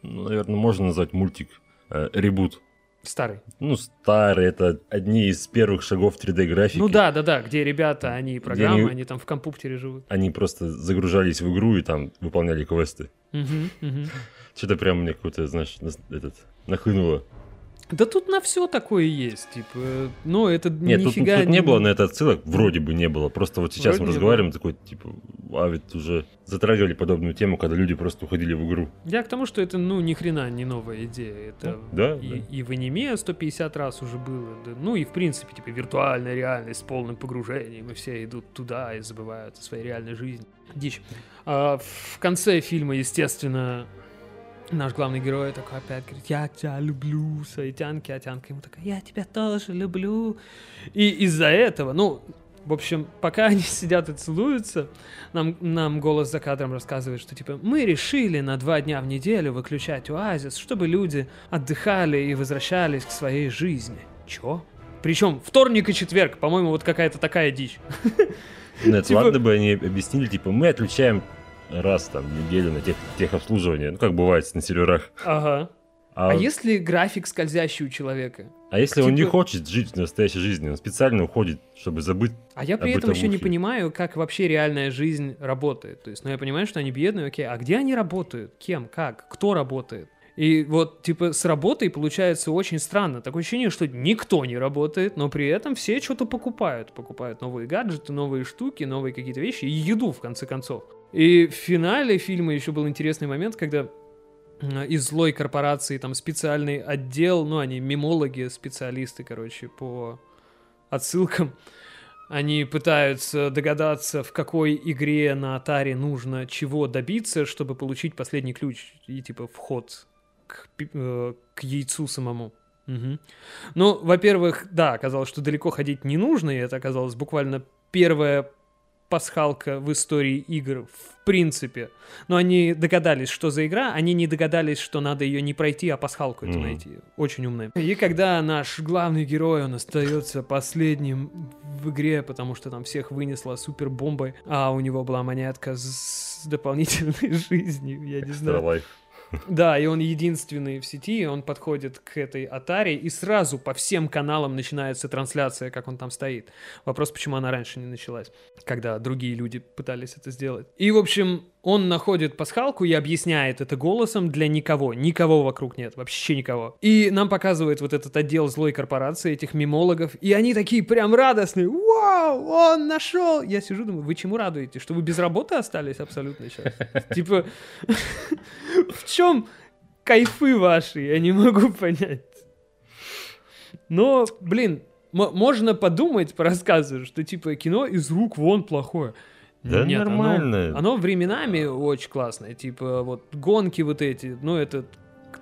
ну, наверное, можно назвать мультик э, «Ребут». Старый. Ну, старый, это одни из первых шагов 3D-графики. Ну да, да, да, где ребята, они программы, они, они там в компьютере живут. Они просто загружались в игру и там выполняли квесты. Угу, угу. Что-то прям мне какой-то, знаешь, этот, нахлынуло. Да тут на все такое есть, типа, ну это Нет, тут, тут не было на это отсылок, вроде бы не было, просто вот сейчас вроде мы разговариваем, было. такой, типа, а ведь уже затрагивали подобную тему, когда люди просто уходили в игру. Я к тому, что это, ну, ни хрена не новая идея, это ну, да, и, да. и в аниме 150 раз уже было, да, ну и в принципе, типа, виртуальная реальность с полным погружением, и все идут туда и забывают о своей реальной жизни. Дичь. А, в конце фильма, естественно, наш главный герой такой опять говорит, я тебя люблю, свои тянки, а тянка ему такая, я тебя тоже люблю. И из-за этого, ну, В общем, пока они сидят и целуются, нам, нам голос за кадром рассказывает, что типа мы решили на два дня в неделю выключать оазис, чтобы люди отдыхали и возвращались к своей жизни. Чё? Причем вторник и четверг, по-моему, вот какая-то такая дичь. Нет, Типа- ладно бы они объяснили, типа, мы отключаем раз там в неделю на тех, техобслуживание, ну, как бывает на серверах. Ага. А, А если график скользящий у человека? а если он не типа- хочет жить в настоящей жизни, он специально уходит, чтобы забыть. А я при этом еще не понимаю, как вообще реальная жизнь работает. То есть, ну я понимаю, что они бедные, окей, а где они работают? Кем? Как? Кто работает? И вот, типа, с работой получается очень странно. Такое ощущение, что никто не работает, но при этом все что-то покупают. Покупают новые гаджеты, новые штуки, новые какие-то вещи и еду, в конце концов. И в финале фильма еще был интересный момент, когда м, из злой корпорации там специальный отдел, ну, они мемологи, специалисты, короче, по отсылкам, они пытаются догадаться, в какой игре на Atari нужно чего добиться, чтобы получить последний ключ и типа вход к, э, к яйцу самому. Мгм. Ну, во-первых, да, оказалось, что далеко ходить не нужно, и это оказалось буквально первая пасхалка в истории игр в принципе. Но они догадались, что за игра, они не догадались, что надо ее не пройти, а пасхалку эту Мгм. найти. Очень умные. И когда наш главный герой, он остается последним в игре, потому что там всех вынесла супер бомбой, а у него была монетка с дополнительной жизнью, я не знаю. Afterlife. Да, и он единственный в сети, он подходит к этой Atari, и сразу по всем каналам начинается трансляция, как он там стоит. Вопрос, почему она раньше не началась, когда другие люди пытались это сделать. И, в общем, он находит пасхалку и объясняет это голосом для никого. Никого вокруг нет, вообще никого. И нам показывает вот этот отдел злой корпорации, этих мемологов, и они такие прям радостные. Вау, он нашел! Я сижу, думаю, вы чему радуетесь? Что вы без работы остались абсолютно сейчас? Типа, в чем кайфы ваши? Я не могу понять. Но, блин, можно подумать по рассказу, что типа кино из рук вон плохое. Да Нет, оно- нормально. Оно, временами очень классное. Типа вот гонки вот эти, ну это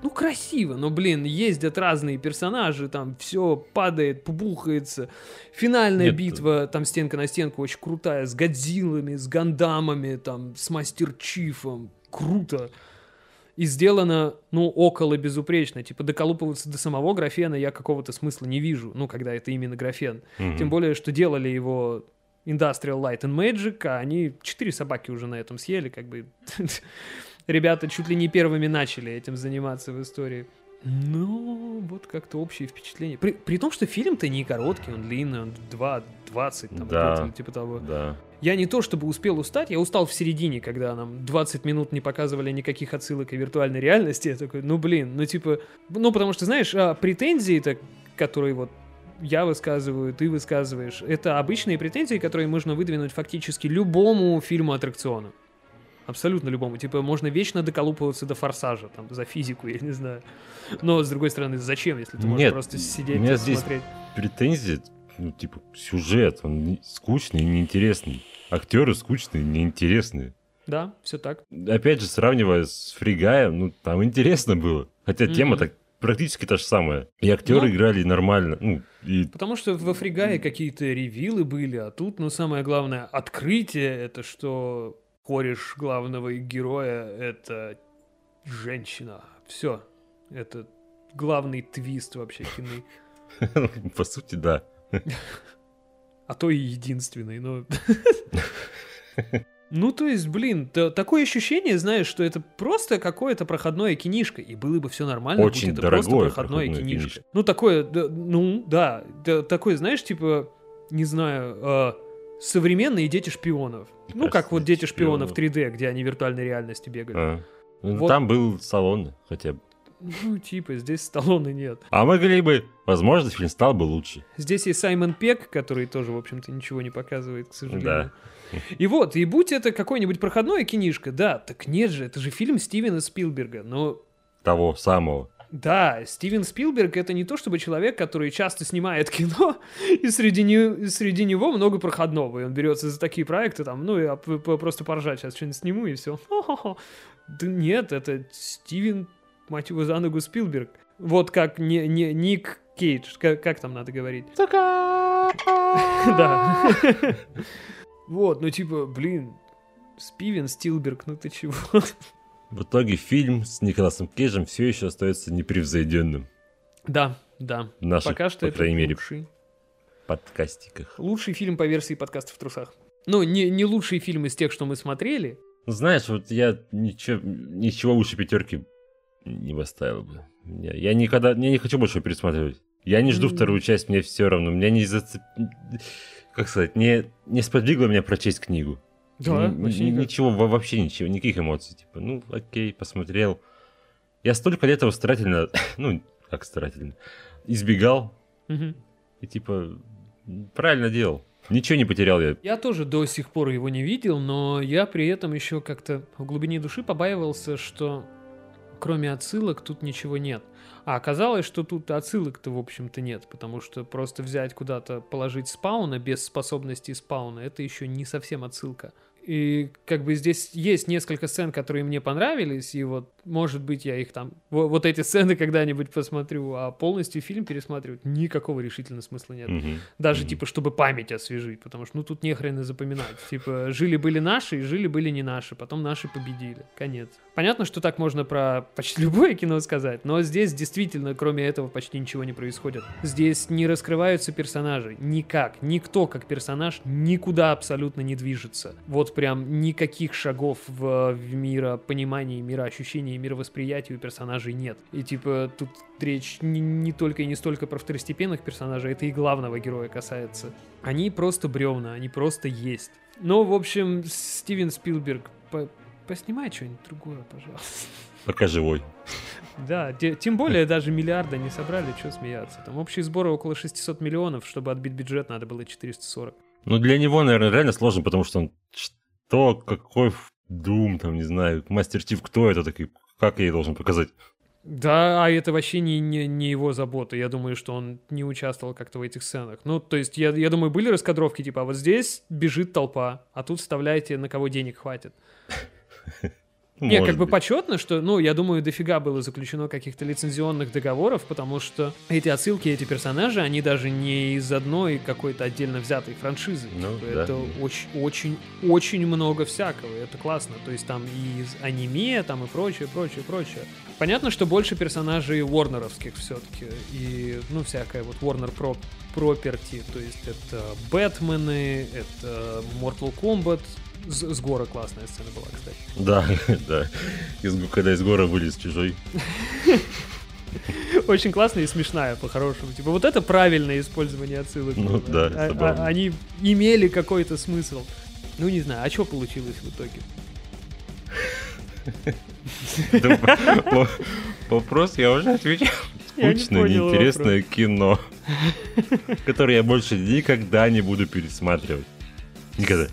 ну, красиво, но, блин, ездят разные персонажи, там все падает, пубухается. Финальная Нет, битва, там стенка на стенку очень крутая, с Годзиллами, с Гандамами, там, с Мастер Чифом. Круто. И сделано, ну, около безупречно. Типа, доколупываться до самого графена я какого-то смысла не вижу, ну, когда это именно графен. Мгм. Тем более, что делали его Industrial Light and Magic, а они четыре собаки уже на этом съели, как бы. Ребята чуть ли не первыми начали этим заниматься в истории. Ну, вот как-то общее впечатление. При, при том, что фильм-то не короткий, он длинный, он 2.20, там, Да. где-то типа того. Да. Я не то чтобы успел устать, я устал в середине, когда нам 20 минут не показывали никаких отсылок и виртуальной реальности. Я такой, ну блин, ну типа, ну потому что, знаешь, а, претензии-то, которые вот я высказываю, ты высказываешь, это обычные претензии, которые можно выдвинуть фактически любому фильму-аттракциону. Абсолютно любому. Типа, можно вечно доколупываться до форсажа, там, за физику, я не знаю. Но, с другой стороны, зачем, если ты можешь Нет, просто у сидеть меня и здесь- смотреть? Претензии, ну, типа, сюжет, он скучный и неинтересный. Актеры скучные и неинтересные. Да, все так. Опять же, сравнивая с Фригаем, ну, там интересно было. Хотя тема Мгм. так практически та же самая. И актеры Ну. играли нормально. Ну, и Потому что во Фригае какие-то ревилы были, а тут, ну, самое главное, открытие, это что кореш главного героя — это женщина. Все. Это главный твист вообще кино. по сути, да. А то и единственный, но... Ну, то есть, блин, та- такое ощущение, знаешь, что это просто какое-то проходное кинишко, и было бы все нормально, будь Очень это просто проходное, проходное кинишко. кинишко. Ну, такое, да, ну, да, да, такое, знаешь, типа, не знаю, э, современные дети шпионов. Ну, как вот дети шпионов 3D, где они в виртуальной реальности бегали. А. Ну, Вот. Там был салон хотя бы. Ну, типа, здесь Сталлоне нет. А могли бы, возможно, фильм стал бы лучше. Здесь есть Саймон Пек, который тоже, в общем-то, ничего не показывает, к сожалению. Да. И вот, и будь это какое-нибудь проходное кинишко, да, так нет же, это же фильм Стивена Спилберга, но Того самого. да, Стивен Спилберг это не то чтобы человек, который часто снимает кино, и среди, не- среди него много проходного, и он берется за такие проекты, там, ну, я просто поржать сейчас что-нибудь сниму, и все. Да нет, это Стивен, мать его, за ногу Спилберг. Вот как не, не, Ник Кейдж, как, как там надо говорить? Да. Вот, ну типа, блин, Спивен, Стилберг, ну ты чего? В итоге фильм с Николасом Кейджем все еще остается непревзойденным. Да, да. В наших, Пока что по это крайней мере, лучший. подкастиках. Лучший фильм по версии подкаста в трусах. Ну, не, не лучший фильм из тех, что мы смотрели. Ну, Знаешь, вот я ничего, ничего лучше пятерки не поставил бы. Я, я никогда, я не хочу больше пересматривать. Я не жду М. вторую часть, мне все равно. Меня не зацеп... Как сказать, не, не сподвигло меня прочесть книгу. Да, Н- вообще никак. ничего, во- вообще ничего, никаких эмоций. Типа, ну, окей, посмотрел. Я столько лет его старательно, ну, как старательно, избегал. Мгм. И типа, правильно делал. Ничего не потерял я. Я тоже до сих пор его не видел, но я при этом еще как-то в глубине души побаивался, что кроме отсылок тут ничего нет. А оказалось, что тут отсылок-то, в общем-то, нет, потому что просто взять куда-то, положить спауна без способности спауна, это еще не совсем отсылка. И как бы здесь есть несколько сцен, которые мне понравились, и вот, может быть, я их там, во- вот эти сцены когда-нибудь посмотрю, а полностью фильм пересматривать никакого решительно смысла нет. Мгм. Даже, Мгм. типа, чтобы память освежить, потому что, ну, тут не хрен и запоминать. Типа, жили-были наши, и жили-были не наши, потом наши победили. Конец. Понятно, что так можно про почти любое кино сказать, но здесь действительно, кроме этого, почти ничего не происходит. Здесь не раскрываются персонажи. Никак. Никто, как персонаж, никуда абсолютно не движется. Вот прям никаких шагов в, в миропонимании, мироощущении, мировосприятии у персонажей нет. И, типа, тут речь не, не только и не столько про второстепенных персонажей, это и главного героя касается. Они просто бревна, они просто есть. Ну, в общем, Стивен Спилберг, по- поснимай что-нибудь другое, пожалуйста. Пока живой. Да, те- тем более даже миллиарда не собрали, что смеяться. Там общие сборы около 600 миллионов, чтобы отбить бюджет надо было 440. Ну, для него, наверное, реально сложно, потому что он что, какой Дум, там, не знаю, Мастер Чиф, кто это такой, как я ей должен показать? Да, а это вообще не, не, не его забота. Я думаю, что он не участвовал как-то в этих сценах. Ну, то есть, я, я думаю, были раскадровки, типа, а вот здесь бежит толпа, а тут вставляете, на кого денег хватит. Не, может как бы быть. почетно, что, ну, я думаю, дофига было заключено каких-то лицензионных договоров, потому что эти отсылки, эти персонажи, они даже не из одной какой-то отдельно взятой франшизы. Ну, Типа, да. Это очень, очень, очень много всякого, это классно. То есть там и из аниме, там и прочее, прочее, прочее. Понятно, что больше персонажей Уорнеровских все-таки, и, ну, всякое вот Warner Pro Property, то есть это Бэтмены, это Mortal Kombat, с, с гора классная сцена была, кстати. Да, да. Из, когда из гора вылез чужой. Очень классная и смешная, по-хорошему. Типа, вот это правильное использование отсылок. Ну да, А- а- они имели какой-то смысл. Ну, не знаю, а что получилось в итоге? Вопрос я уже отвечал. Скучное, неинтересное кино, которое я больше никогда не буду пересматривать. Никогда.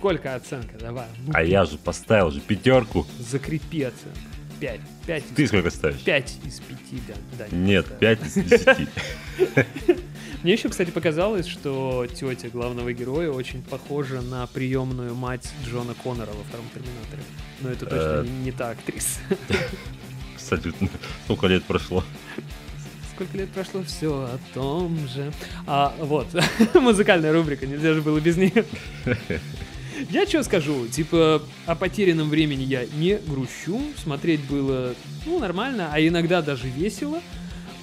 Сколько оценка? Давай. ну, А я же поставил же пятерку. Закрепи оценку. Пять. Пять. Ты сколько ставишь? Пять из пяти, да. да Нет, да. 5 из 10. Мне еще, кстати, показалось, что тетя главного героя очень похожа на приемную мать Джона Коннора во втором Терминаторе. Но это точно Э. не, та актриса. Абсолютно. Сколько лет прошло? Сколько лет прошло, все о том же. А вот, музыкальная рубрика, нельзя же было без нее. Я что скажу, типа, о потерянном времени я не грущу, смотреть было, ну, нормально, а иногда даже весело,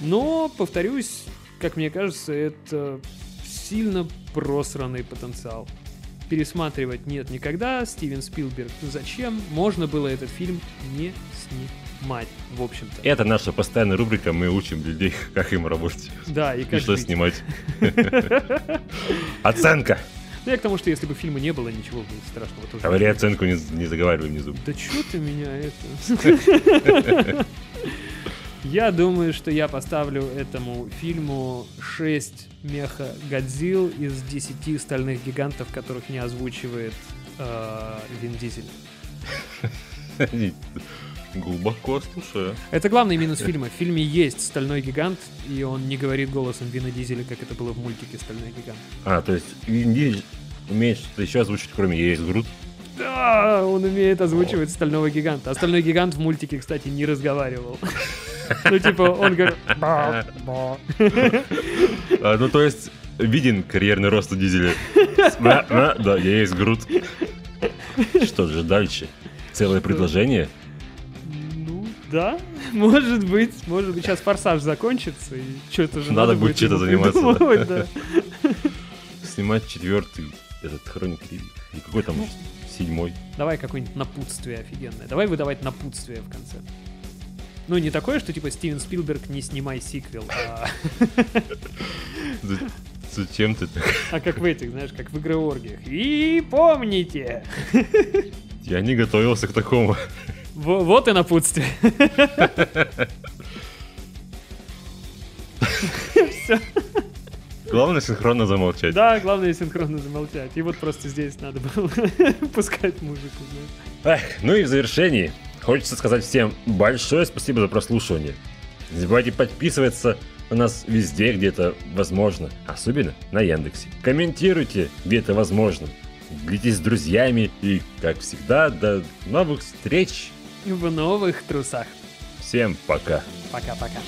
но, повторюсь, как мне кажется, это сильно просранный потенциал. Пересматривать нет никогда, Стивен Спилберг, ну зачем? Можно было этот фильм не снимать, в общем-то. Это наша постоянная рубрика, мы учим людей, как им работать Да, и и как что жить. снимать. Оценка! Ну, я к тому, что если бы фильма не было, ничего бы страшного тоже. Говори оценку, не, не заговаривай внизу. Да чё ты меня это... Я думаю, что я поставлю этому фильму 6 меха Годзилл из 10 стальных гигантов, которых не озвучивает э, Вин Дизель. Глубоко слушаю. Это главный минус фильма. В фильме есть стальной гигант, и он не говорит голосом Вина Дизеля, как это было в мультике «Стальной гигант». А, то есть Вин Дизель умеет что-то еще озвучить, кроме «Я есть Грут». Да, он умеет озвучивать стального гиганта. А стальной гигант в мультике, кстати, не разговаривал. Ну, типа, он говорит... А, ну, то есть виден карьерный рост у Дизеля. Да, я есть Грут. Что же дальше? Целое предложение? Ну, да, может быть. Может быть, сейчас форсаж закончится, и что-то же Надо надо, будет ему заниматься, да. да. Снимать четвертый этот Хроник. И какой там седьмой? Давай какое-нибудь напутствие офигенное. Давай выдавать напутствие в конце. Ну, не такое, что типа Стивен Спилберг не снимай сиквел, а, За- Зачем ты так? а как в этих, знаешь, как в игрооргиях. И помните! Я не готовился к такому. Во- Вот и напутствие. Все. Главное синхронно замолчать. Да, главное синхронно замолчать. И вот просто здесь надо было пускать музыку. да. Эх, ну и в завершении хочется сказать всем большое спасибо за прослушивание. Не забывайте подписываться на нас везде, где это возможно, особенно на Яндексе. Комментируйте, где это возможно. Делитесь с друзьями и, как всегда, до новых встреч. В новых трусах. Всем пока. Пока-пока.